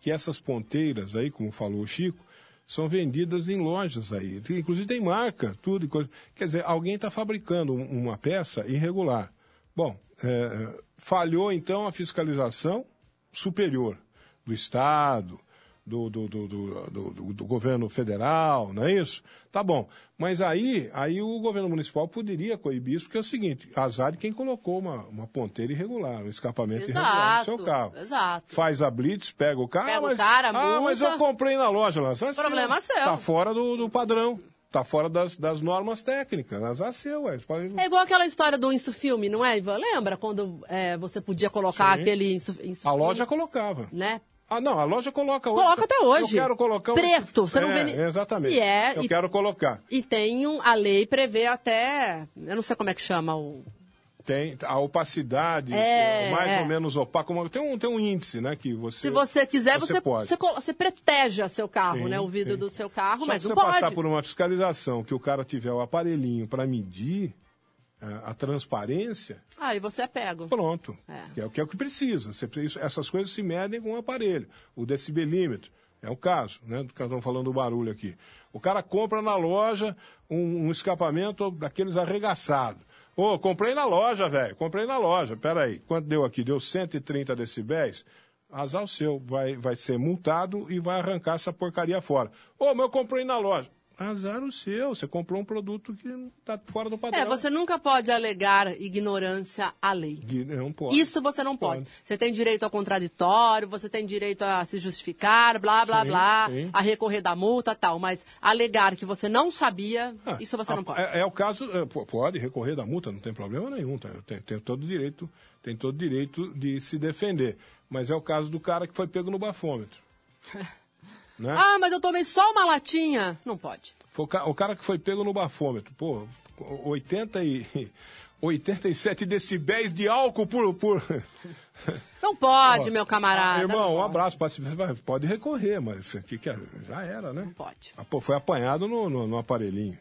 Que essas ponteiras aí, como falou o Chico, são vendidas em lojas aí. Inclusive tem marca, tudo e coisa. Quer dizer, alguém está fabricando um- uma peça irregular. Bom, é, falhou então a fiscalização superior do Estado, do, do, do, do, do- governo federal, não é isso? Tá bom. Mas aí, aí o governo municipal poderia coibir isso, porque é o seguinte, azar de quem colocou uma, uma ponteira irregular, um escapamento irregular no seu Exato, carro. exato. Faz a blitz, pega o carro. Pega ah, o mas, cara, ah, mas multa. eu comprei na loja lá. Sabe, Problema assim, seu. Tá fora do, do padrão. Tá fora das, das normas técnicas. Azar seu. Você pode- É igual aquela história do Insufilme, não é, Ivan? Lembra quando é, você podia colocar Sim. aquele insu, Insufilme? A loja colocava. Né? Ah, não, a loja coloca hoje. Coloca até hoje. Eu quero colocar um- Preto, você não É, vê ni- Exatamente. E é, Eu e- quero colocar. E tem um, a lei prevê até, eu não sei como é que chama o... Tem a opacidade, É, mais é. ou menos opaco. Tem um, tem um índice, né? Que você. Se você quiser, você, pode. você, você proteja seu carro, Sim, né? O vidro sim. do seu carro, Só mas não se você pode. passar por uma fiscalização que o cara tiver o aparelhinho para medir a transparência, Aí você é pego. pronto. É. Que, é, o que é o que precisa. Você precisa- Essas coisas se medem com o aparelho. O decibelímetro. É o caso, né? Do que nós estamos falando do barulho aqui. O cara compra na loja um, um escapamento daqueles arregaçados. Ô, comprei na loja, velho. Comprei na loja. Peraí, quanto deu aqui? Deu 130 decibéis? Azar o seu. Vai, vai ser multado e vai arrancar essa porcaria fora. Ô, mas eu comprei na loja. Azar o seu. Você comprou um produto que está fora do padrão. É, você nunca pode alegar ignorância à lei. Não pode. Isso você não pode. Pode. Você tem direito ao contraditório, você tem direito a se justificar, blá, blá, Sim, blá, sim. a recorrer da multa tal. Mas alegar que você não sabia, Ah, isso você a- não pode. É, é o caso, é, pode recorrer da multa, não tem problema nenhum, tá? tem, tem todo direito, tem todo direito de se defender. Mas é o caso do cara que foi pego no bafômetro. né? Ah, mas eu tomei só uma latinha. Não pode. Foi o, ca- o cara que foi pego no bafômetro, pô, 80 e 87 decibéis de álcool por por Não pode, Ó, meu camarada. Irmão, um abraço, pode, pode recorrer, mas aqui que é- já era, né? Não pode. Ah, foi apanhado no, no- no aparelhinho.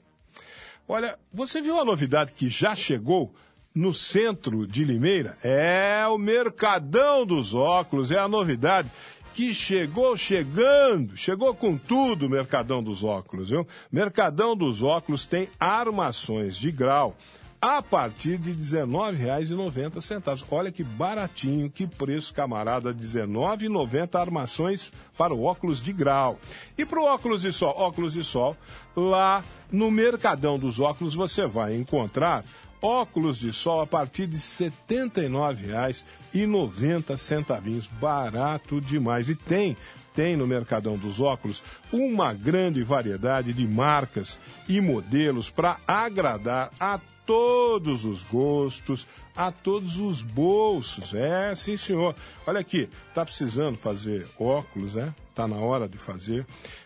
Olha, você viu a novidade que já chegou no centro de Limeira? É o Mercadão dos Óculos, é a novidade que chegou chegando, chegou com tudo o Mercadão dos Óculos, viu? Mercadão dos Óculos tem armações de grau a partir de R$19,90. Olha que baratinho, que preço, camarada, R$19,90 armações para o óculos de grau. E para o óculos de sol, óculos de sol, lá no Mercadão dos Óculos você vai encontrar óculos de sol a partir de R$ 79,90. Barato demais. E tem tem no Mercadão dos Óculos uma grande variedade de marcas e modelos para agradar a todos os gostos, a todos os bolsos. É, sim, senhor. Olha aqui, tá precisando fazer óculos, é? Tá na hora de fazer.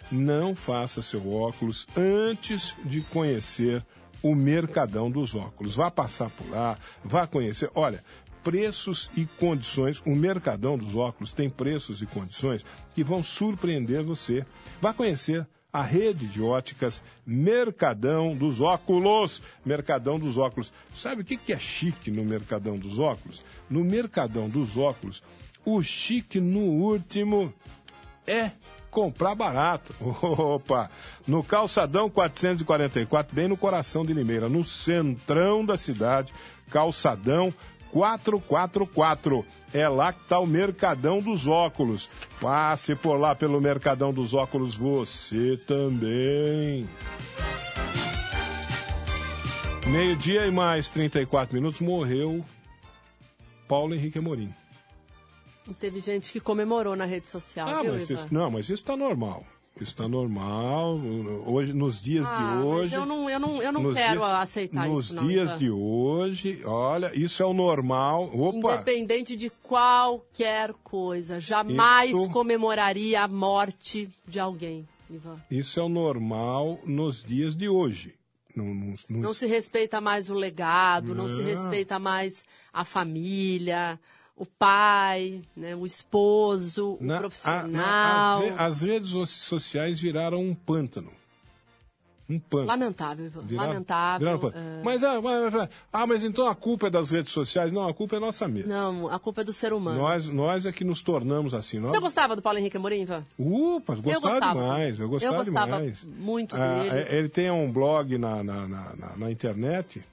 Não faça seu óculos antes de conhecer o Mercadão dos Óculos. Vá passar por lá, vá conhecer. Olha, preços e condições. O Mercadão dos Óculos tem preços e condições que vão surpreender você. Vá conhecer a rede de óticas Mercadão dos Óculos. Mercadão dos Óculos. Sabe o que é chique no Mercadão dos Óculos? No Mercadão dos Óculos, o chique no último é comprar barato. Opa! No Calçadão 444, bem no coração de Limeira, no centrão da cidade, Calçadão 444. É lá que está o Mercadão dos Óculos. Passe por lá pelo Mercadão dos Óculos você também. Meio-dia e mais 34 minutos morreu Paulo Henrique Amorim. Teve gente que comemorou na rede social, Ah, viu, mas isso, não, mas isso está normal. Isso está normal. Hoje, nos dias Ah, de hoje. eu não, eu não, eu não nos quero dias- aceitar Nos isso, não. dias Ivan. de hoje, olha, isso é o normal. Opa! Independente de qualquer coisa, jamais Isso- comemoraria a morte de alguém, Ivan. Isso é o normal nos dias de hoje. No, no- no- Não se respeita mais o legado, não, se Não. respeita mais a família, o pai, né, o esposo, na- o a- profissional. na- as, re- as redes so- sociais viraram um pântano. Um pântano. Lamentável, Ivan. Viraram- Lamentável. viraram pântano. é. Mas, ah, mas- ah, mas então a culpa é das redes sociais? Não, a culpa é nossa mesmo. Não, a culpa é do ser humano. Nós, nós é que nos tornamos assim. Nós... Você gostava do Paulo Henrique Amorim, Ivan? Upa, gostava, gostava. demais. Eu gostava, Eu gostava demais. muito Ah, dele. é- Ele tem um blog na, na, na- na internet.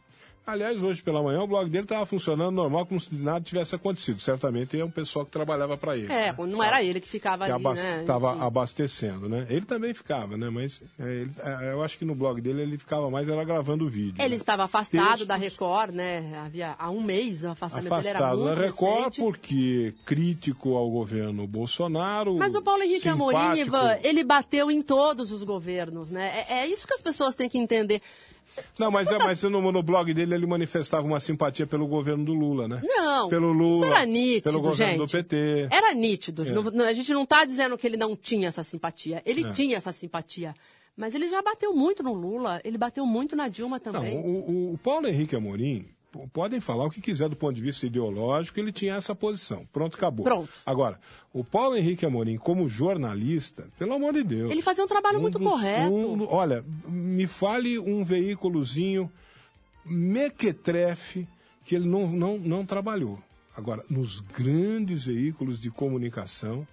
Aliás, hoje pela manhã o blog dele estava funcionando normal, como se nada tivesse acontecido. Certamente é um pessoal que trabalhava para ele. É, né? não era ele que ficava que ali, abas- né? tava Enfim. abastecendo, né? Ele também ficava, né? Mas é, ele- é, eu acho que no blog dele ele ficava mais era gravando vídeo. Ele né? estava afastado Textos. da Record, né? Havia há um mês o afastamento dele era Afastado muito da Record recente. porque crítico ao governo Bolsonaro. Mas o Paulo Henrique Amorim, simpático- Ivan, ele bateu em todos os governos, né? É, é isso que as pessoas têm que entender. Não, mas, é, mas no, no blog dele ele manifestava uma simpatia pelo governo do Lula, né? Não, Pelo Lula. isso era nítido, Pelo governo do gente. PT. Era nítido. É. Não- não- a gente não está dizendo que ele não tinha essa simpatia. Ele É. tinha essa simpatia. Mas ele já bateu muito no Lula, ele bateu muito na Dilma Não, também. o, o- o Paulo Henrique Amorim, podem falar o que quiser do ponto de vista ideológico, ele tinha essa posição. Pronto, acabou. Pronto. Agora, o Paulo Henrique Amorim, como jornalista, pelo amor de Deus. Ele fazia um trabalho muito dos- correto. um- olha, me fale um veículozinho mequetrefe que ele não, não, não trabalhou. Agora, nos grandes veículos de comunicação,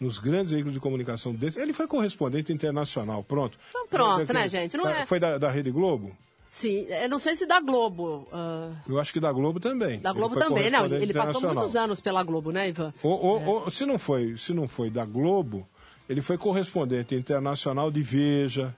nos grandes veículos de comunicação desse, ele foi correspondente internacional, pronto. Então pronto, né, gente? Não é- Foi da, da Rede Globo? Sim, eu não sei se da Globo. ah, Eu acho que da Globo também. da Globo também, não. Ele passou muitos anos pela Globo, né, Ivan? Ou, se, não foi, se não foi da Globo, ele foi correspondente internacional de Veja,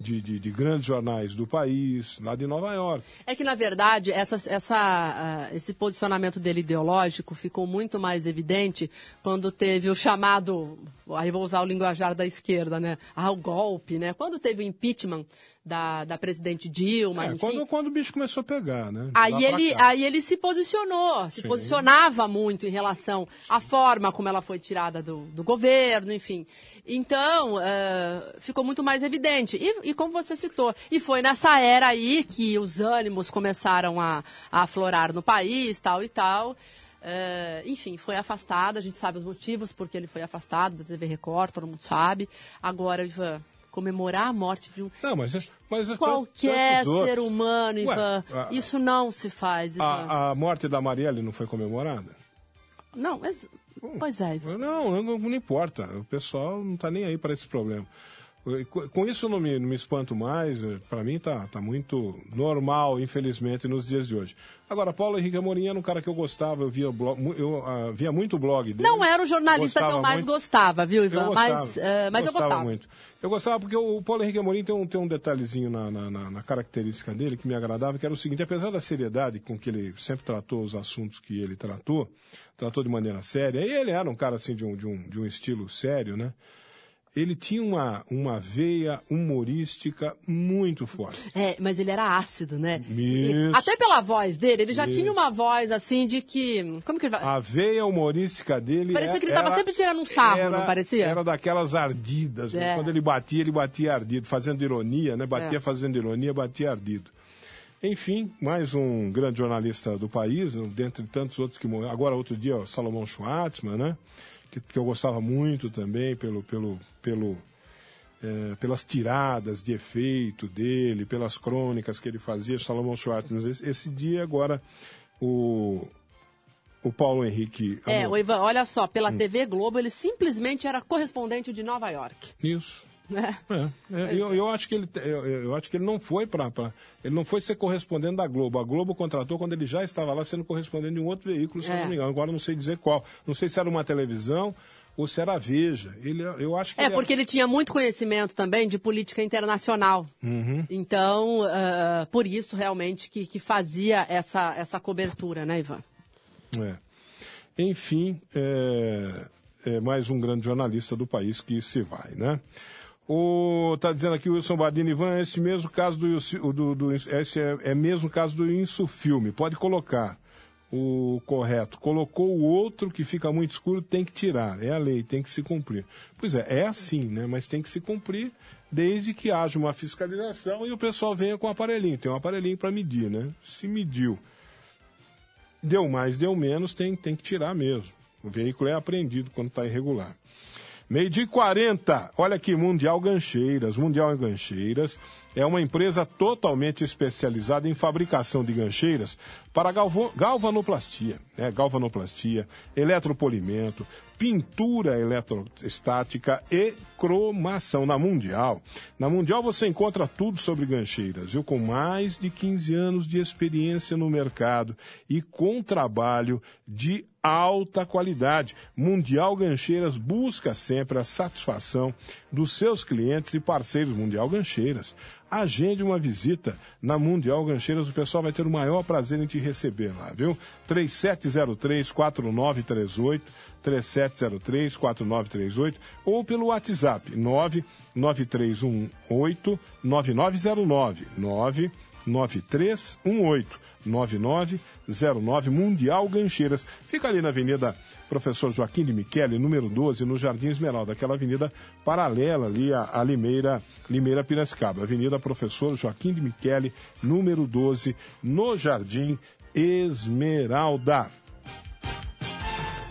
de, de, de grandes jornais do país, lá de Nova York. É que, na verdade, essa, essa, uh, esse posicionamento dele ideológico ficou muito mais evidente quando teve o chamado, aí vou usar o linguajar da esquerda, né? Ah, o golpe, né? Quando teve o impeachment da, da presidente Dilma, É, enfim. quando, quando o bicho começou a pegar, né? Aí ele, cá. aí ele se posicionou, se Sim. posicionava muito em relação à forma como ela foi tirada do, do governo, enfim. Então, eh, ficou muito mais evidente. E, e como você citou, e foi nessa era aí que os ânimos começaram a, a aflorar no país, tal e tal. Eh, enfim, foi afastado, a gente sabe os motivos porque ele foi afastado da TV Record, todo mundo sabe. Agora, Ivan, comemorar a morte de um Não, mas, é- mas é qualquer ser humano, Ué, Ivan. a- Isso não se faz, Ivan. A, a morte da Marielle não foi comemorada? Não, mas. Pois é, Ivan. Não, não, não importa. O pessoal não está nem aí para esse problema. Com isso eu não me, não me espanto mais. Para mim tá, tá muito normal, infelizmente, nos dias de hoje. Agora, Paulo Henrique Amorim era um cara que eu gostava, eu via, blog, eu, ah, via muito o blog dele. Não era o jornalista que eu Gostava mais muito. gostava, viu, Eu Ivan? gostava, mas eh, mas eu gostava. muito. Eu gostava porque o Paulo Henrique Amorim tem um, tem um detalhezinho na, na, na- na característica dele que me agradava, que era o seguinte, apesar da seriedade com que ele sempre tratou os assuntos que ele tratou, tratou de maneira séria, e ele era um cara assim de um, de um, de um estilo sério, né? Ele tinha uma, uma veia humorística muito forte. É, mas ele era ácido, né? Isso. até pela voz dele, ele já Isso. tinha uma voz assim de que. Como que ele vai. A veia humorística dele. Parecia é- que ele tava era- sempre tirando um sarro, era- não parecia? Era daquelas ardidas. né? É. Quando ele batia, ele batia ardido, fazendo ironia, né? Batia É. fazendo ironia, batia ardido. Enfim, mais um grande jornalista do país, dentre tantos outros que morreram. Agora, outro dia, o Salomão Schwartzman, né? Que, que eu gostava muito também pelo, pelo, pelo, eh, pelas tiradas de efeito dele, pelas crônicas que ele fazia, Salomão Schwartzman. Esse, esse dia, agora, o, o Paulo Henrique. É, Amorim. o Ivan, olha só, Hum. pela TV Globo, ele simplesmente era correspondente de Nova York. Isso. Né? É, é, eu, eu acho que ele, eu, eu acho que ele não foi para, ele não foi ser correspondente da Globo. A Globo contratou quando ele já estava lá sendo correspondente de um outro veículo, se É. não me engano. Agora não sei dizer qual. Não sei se era uma televisão ou se era a Veja. Ele, eu acho que É, ele porque ele tinha muito conhecimento também de política internacional. Uhum. Então, ah, por isso, realmente, que, que fazia essa, essa cobertura, né, Ivan? É. Enfim, é, é mais um grande jornalista do país que se vai, né? O, tá dizendo aqui o Wilson Badini, Ivan, esse mesmo caso do, do, do esse é, é mesmo caso do Insufilme, pode colocar o correto. Colocou o outro que fica muito escuro, tem que tirar. É a lei, tem que se cumprir. Pois é, é assim, né? Mas tem que se cumprir desde que haja uma fiscalização e o pessoal venha com o aparelhinho. Tem um aparelhinho para medir, né? Se mediu deu mais, deu menos, tem, tem que tirar mesmo. O veículo é apreendido quando está irregular. Meio dia e 40, olha aqui, Mundial Gancheiras. Mundial Gancheiras é uma empresa totalmente especializada em fabricação de gancheiras para galvanoplastia, né? galvanoplastia, eletropolimento, pintura eletrostática e cromação na Mundial. Na Mundial você encontra tudo sobre gancheiras, viu? Com mais de 15 anos de experiência no mercado e com trabalho de alta qualidade. Mundial Gancheiras busca sempre a satisfação dos seus clientes e parceiros Mundial Gancheiras. Agende uma visita na Mundial Gancheiras, o pessoal vai ter o maior prazer em te receber lá, viu? 3703-4938, 3703-4938 ou pelo WhatsApp 99318-9909, 99318-9909, Mundial Gancheiras. Fica ali na Avenida Professor Joaquim de Michele, número 12, no Jardim Esmeralda, aquela avenida paralela ali à Limeira, Limeira Piracicaba. Avenida Professor Joaquim de Michele, número 12, no Jardim Esmeralda.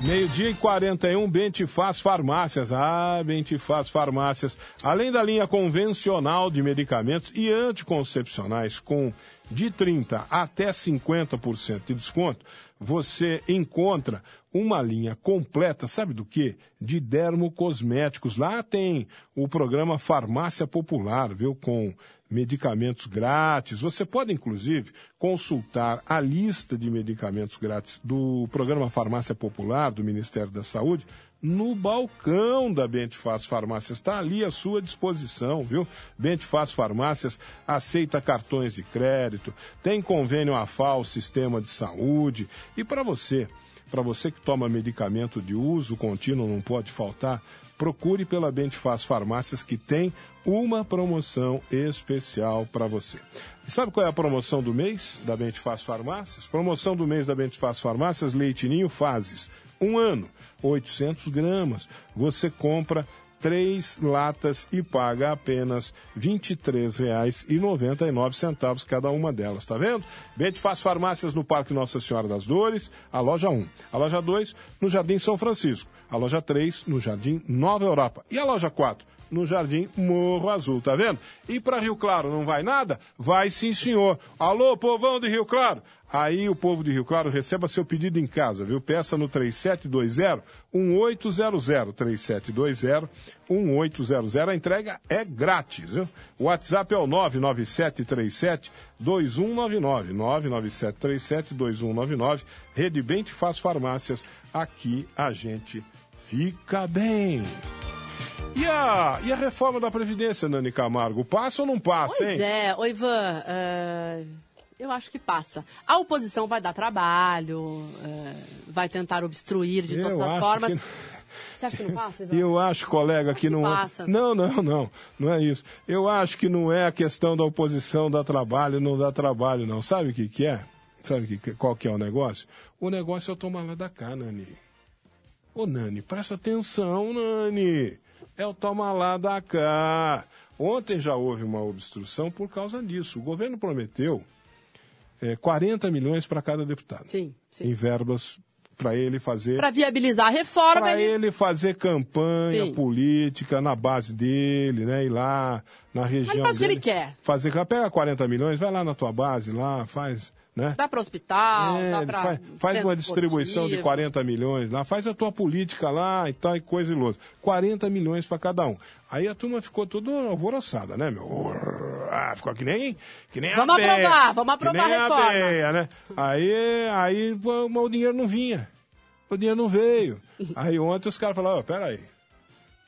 Meio-dia e 41, Bentifaz Farmácias. Ah, Bentifaz Farmácias. Além da linha convencional de medicamentos e anticoncepcionais com de 30% até 50% de desconto, você encontra uma linha completa, sabe do que? De dermocosméticos. Lá tem o programa Farmácia Popular, viu? Com medicamentos grátis. Você pode, inclusive, consultar a lista de medicamentos grátis do programa Farmácia Popular do Ministério da Saúde no balcão da Bentifaz Farmácias. Está ali à sua disposição, viu? Bentifaz Farmácias aceita cartões de crédito, tem convênio AFAL, Sistema de Saúde. E para você, para você que toma medicamento de uso contínuo, não pode faltar, procure pela Bentifaz Farmácias que tem uma promoção especial para você. E sabe qual é a promoção do mês da Bentifaz Farmácias? Promoção do mês da Bentifaz Farmácias, Leitinho Fases. Um ano, 800 gramas. Você compra três latas e paga apenas R$ 23,99 cada uma delas, tá vendo? Bente faz farmácias no Parque Nossa Senhora das Dores, a loja 1. A loja 2, no Jardim São Francisco. A loja 3, no Jardim Nova Europa. E a loja 4, no Jardim Morro Azul, tá vendo? E para Rio Claro não vai nada? Vai sim, senhor. Alô, povão de Rio Claro. Aí o povo de Rio Claro receba seu pedido em casa, viu? Peça no 3720 1800 3720 1800. A entrega é grátis, viu? O WhatsApp é o 99737 2199 99737 2199. Rede Bem te faz farmácias. Aqui a gente fica bem. E a, e a reforma da Previdência, Nani Camargo? Passa ou não passa, pois hein? Pois é, ô Ivan, uh, eu acho que passa. A oposição vai dar trabalho, uh, vai tentar obstruir de eu todas as formas. Que... Você acha que não passa, Ivan? Eu acho, colega, que, que não. Passa. Não, não, não. Não é isso. Eu acho que não é a questão da oposição dar trabalho, não dar trabalho, não. Sabe o que, que é? Sabe que, qual que é o negócio? O negócio é o tomar lá da cá, Nani. Ô, Nani, presta atenção, Nani é o toma lá da cá. Ontem já houve uma obstrução por causa disso. O governo prometeu é, 40 milhões para cada deputado. Sim, sim. Em verbas para ele fazer. Para viabilizar a reforma. Para ele... ele... fazer campanha sim. política na base dele, né? Ir lá na região. Ele faz o que ele quer. Fazer, pega 40 milhões, vai lá na tua base, lá, faz. Né? Dá para hospital, é, dá para. Faz, faz uma distribuição esportivo. de 40 milhões lá, faz a tua política lá e tal, e coisa e louca. 40 milhões para cada um. Aí a turma ficou toda alvoroçada, né, meu? Ah, ficou que nem, que nem vamos a beia, aprovar, vamos aprovar que nem a reforma. A beia, né? Aí, aí o dinheiro não vinha. O dinheiro não veio. Aí ontem os caras falaram, oh, peraí.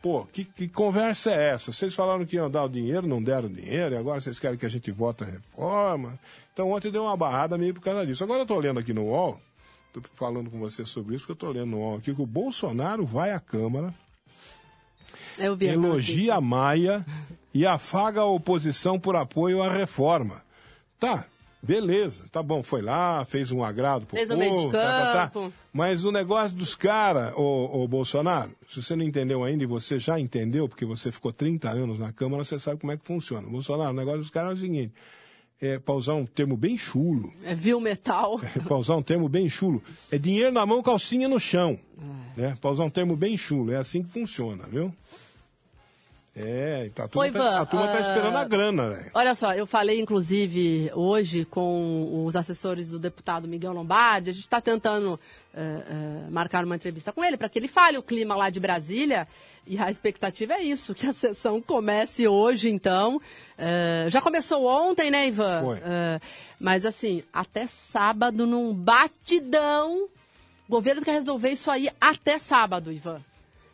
Pô, que, que, conversa é essa? Vocês falaram que iam dar o dinheiro, não deram dinheiro, e agora vocês querem que a gente vote a reforma. Então ontem deu uma barrada meio por causa disso. Agora eu estou lendo aqui no UOL, estou falando com você sobre isso, que eu estou lendo no UOL aqui, que o Bolsonaro vai à Câmara, elogia a Maia e afaga a oposição por apoio à reforma. Tá, Beleza, tá bom, foi lá, fez um agrado pro fez povo. O meio de tá. Tá, tá. Mas o negócio dos caras, ô, ô, Bolsonaro, se você não entendeu ainda e você já entendeu, porque você ficou 30 anos na Câmara, você sabe como é que funciona. Bolsonaro, o negócio dos caras é o seguinte, é, para usar um termo bem chulo. É vil metal. É, para usar um termo bem chulo. É dinheiro na mão, calcinha no chão. É. Né? Para usar um termo bem chulo. É assim que funciona, viu? É, tá, a turma, Oi, tá, a turma tá esperando a uh, grana, velho. Olha só, eu falei, inclusive, hoje com os assessores do deputado Miguel Lombardi, a gente está tentando uh, uh, marcar uma entrevista com ele para que ele fale o clima lá de Brasília. E a expectativa é isso, que a sessão comece hoje, então. Uh, já começou ontem, né, Ivan? Foi. mas assim, até sábado, num batidão. O governo quer resolver isso aí até sábado, Ivan.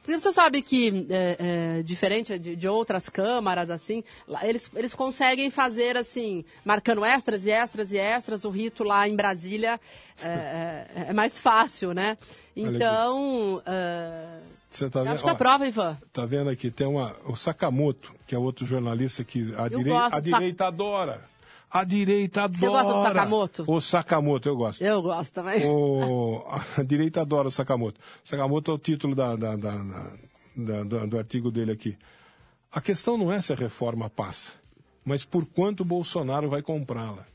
Porque você sabe que, é, é, diferente de, de, outras câmaras, assim, eles, eles conseguem fazer, assim, marcando extras e extras e extras, o rito lá em Brasília é, é, é mais fácil, né? Então, você tá vendo? acho que é a prova, Ivan. Tá vendo aqui, tem uma, o Sakamoto, que é outro jornalista que a, direi, a direita adora. A direita adora. Você gosta do Sakamoto? O Sakamoto, eu gosto. Eu gosto também. O... A direita adora o Sakamoto. Sakamoto é o título da, da, da, da, do, do artigo dele aqui. A questão não é se a reforma passa, mas por quanto Bolsonaro vai comprá-la.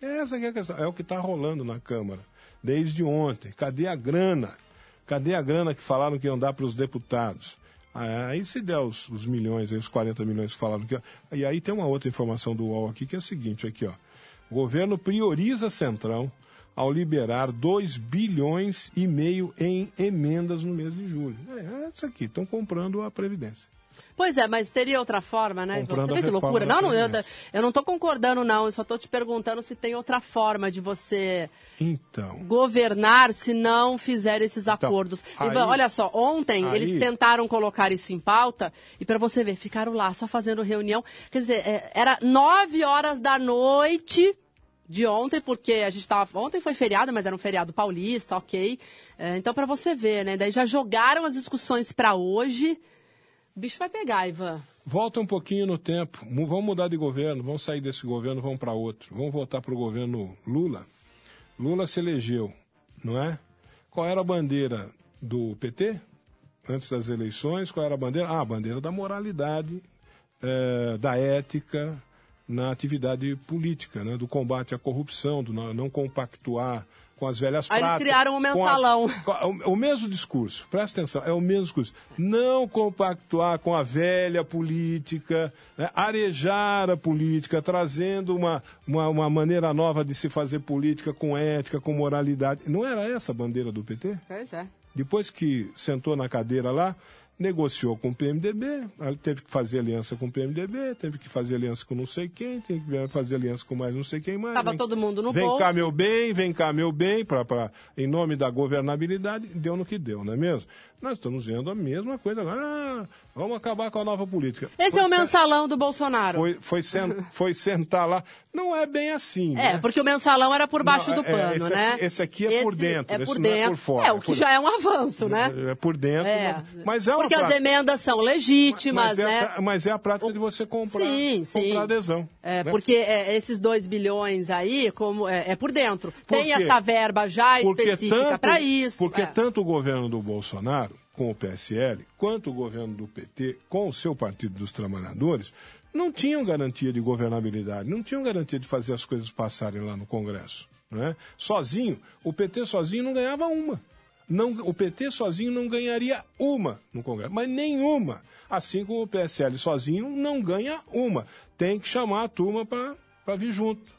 Essa é a questão. É o que está rolando na Câmara. Desde ontem. Cadê a grana? Cadê a grana que falaram que iam dar para os deputados? Aí se der os, os milhões, os 40 milhões que falaram que. E aí tem uma outra informação do UOL aqui que é a seguinte, aqui, ó. O governo prioriza Centrão ao liberar 2 bilhões e meio em emendas no mês de julho. É, é isso aqui, estão comprando a Previdência. Pois é, mas teria outra forma, né? Comprando você vê que loucura. Não, não, eu, eu não tô concordando, não. Eu só tô te perguntando se tem outra forma de você Então, governar se não fizer esses acordos. aí- Ivan, olha só, ontem aí- eles tentaram colocar isso em pauta e para você ver, ficaram lá só fazendo reunião. Quer dizer, é, era nove horas da noite de ontem, porque a gente estava. Ontem foi feriado, mas era um feriado paulista, ok. É, então, para você ver, né? Daí já jogaram as discussões para hoje. O bicho vai pegar, Ivan. volta um pouquinho no tempo. Vamos mudar de governo, vamos sair desse governo, vamos para outro. Vamos voltar para o governo Lula. Lula se elegeu, não é? Qual era a bandeira do PT antes das eleições? Qual era a bandeira? Ah, a bandeira da moralidade, eh, da ética na atividade política, né? do combate à corrupção, do não, compactuar com as velhas Aí eles práticas. criaram o com as- mensalão. a- o, o mesmo discurso, presta atenção, é o mesmo discurso. Não compactuar com a velha política, né? arejar a política, trazendo uma, uma, uma maneira nova de se fazer política com ética, com moralidade. Não era essa a bandeira do PT? Pois é. Depois que sentou na cadeira lá, negociou com o PMDB, teve que fazer aliança com o PMDB, teve que fazer aliança com não sei quem, teve que fazer aliança com mais não sei quem mais. Tava Vem- todo mundo no Vem bolso. cá, meu bem, vem cá, meu bem, pra, pra, em nome da governabilidade, deu no que deu, não é mesmo? Nós estamos vendo a mesma coisa agora. Ah, vamos acabar com a nova política. Esse Foi é o mensalão do Bolsonaro. Foi, foi, sen- foi sentar lá. Não é bem assim. É, né? porque o mensalão era por baixo Não, do é, pano, esse né? aqui- esse aqui é por dentro, É esse por não é dentro. por fora, É, é o que por- já é um avanço, né? É por dentro, É. mas- mas é uma Porque as prática. emendas são legítimas, mas, é, né? a- mas é a prática de você comprar, Sim, sim. comprar adesão. É, né? porque é, esses 2 bilhões aí, como é, é por dentro. Por Tem essa verba já Porque específica para isso. Porque é. tanto o governo do Bolsonaro, com o PSL, quanto o governo do PT, com o seu Partido dos Trabalhadores, não tinham garantia de governabilidade, não tinham garantia de fazer as coisas passarem lá no Congresso. Né? Sozinho, o PT sozinho não ganhava uma. Não, o PT sozinho não ganharia uma no Congresso, mas nenhuma. Assim como o PSL sozinho não ganha uma. Tem que chamar a turma para vir junto.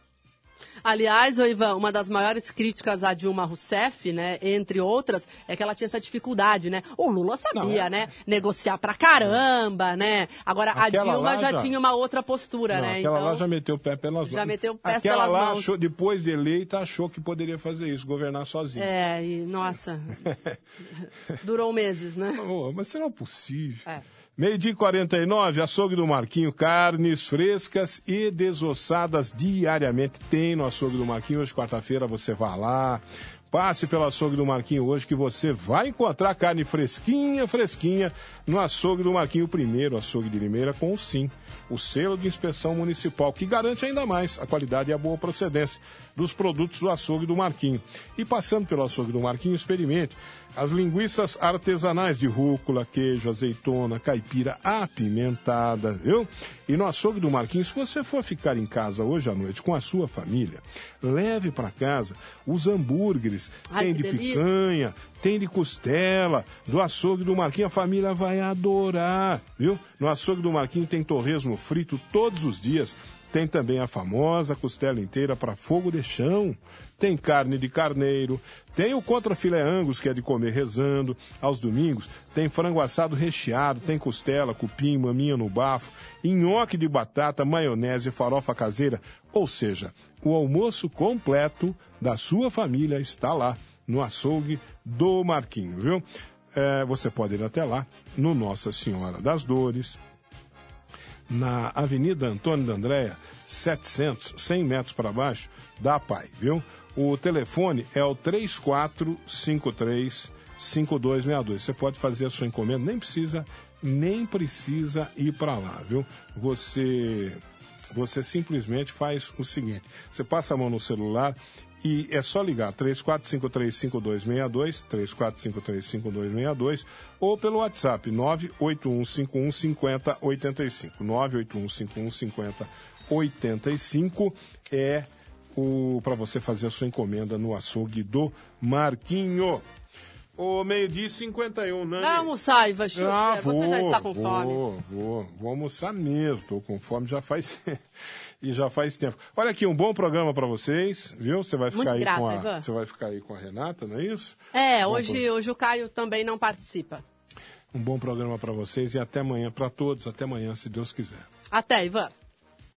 Aliás, Ivan, uma das maiores críticas à Dilma Rousseff, né, entre outras, é que ela tinha essa dificuldade, né? O Lula sabia, Não, é- né? Negociar pra caramba, né? Agora, Aquela a Dilma já, já- tinha uma outra postura, Não, né? aquela então, lá já meteu o pé pelas Já mãos. meteu o pé aquela pelas lá mãos. Achou, depois de eleita, achou que poderia fazer isso, governar sozinha. É, e, nossa, durou meses, né? Oh, mas é possível. É. Meio-dia e 49, açougue do Marquinho, carnes frescas e desossadas diariamente. Tem no açougue do Marquinho. Hoje, quarta-feira, você vai lá. Passe pelo açougue do Marquinho hoje que você vai encontrar carne fresquinha, fresquinha no açougue do Marquinho, primeiro açougue de Limeira com o SIM, o selo de inspeção municipal, que garante ainda mais a qualidade e a boa procedência dos produtos do açougue do Marquinho. E passando pelo açougue do Marquinho, experimente as linguiças artesanais de rúcula, queijo, azeitona, caipira apimentada, viu? E no açougue do Marquinhos, se você for ficar em casa hoje à noite com a sua família, leve para casa os hambúrgueres, Ai, tem de delícia. picanha, tem de costela, do açougue do Marquinhos, a família vai adorar, viu? No açougue do Marquinhos tem torresmo frito todos os dias, tem também a famosa costela inteira para fogo de chão. Tem carne de carneiro, tem o contrafilé angus, que é de comer rezando. Aos domingos, tem frango assado recheado, tem costela, cupim, maminha no bafo, nhoque de batata, maionese, farofa caseira. Ou seja, o almoço completo da sua família está lá, no açougue do Marquinho, viu? É, você pode ir até lá, no Nossa Senhora das Dores, na Avenida Antônio da Andréia, 700, 100 metros para baixo, da PAI, viu? O telefone é o 3453 5262. Você pode fazer a sua encomenda, nem precisa, nem precisa ir para lá, viu? Você você simplesmente faz o seguinte: você passa a mão no celular e é só ligar 34535262, 34535262 ou pelo WhatsApp 981515085. 981515085 é o para você fazer a sua encomenda no açougue do Marquinho. O meio-dia e 51, né? Vai almoçar, Ivan Schuster. Ah, Você já está com vou, fome. Vou, vou, vou almoçar mesmo. Estou com fome já faz e já faz tempo. Olha aqui um bom programa para vocês, viu? Você vai ficar Muito aí grata, com a, Ivan. você vai ficar aí com a Renata, não é isso? É, Bom hoje, hoje o Caio também não participa. Um bom programa para vocês e até amanhã para todos. Até amanhã, se Deus quiser. Até, Ivan.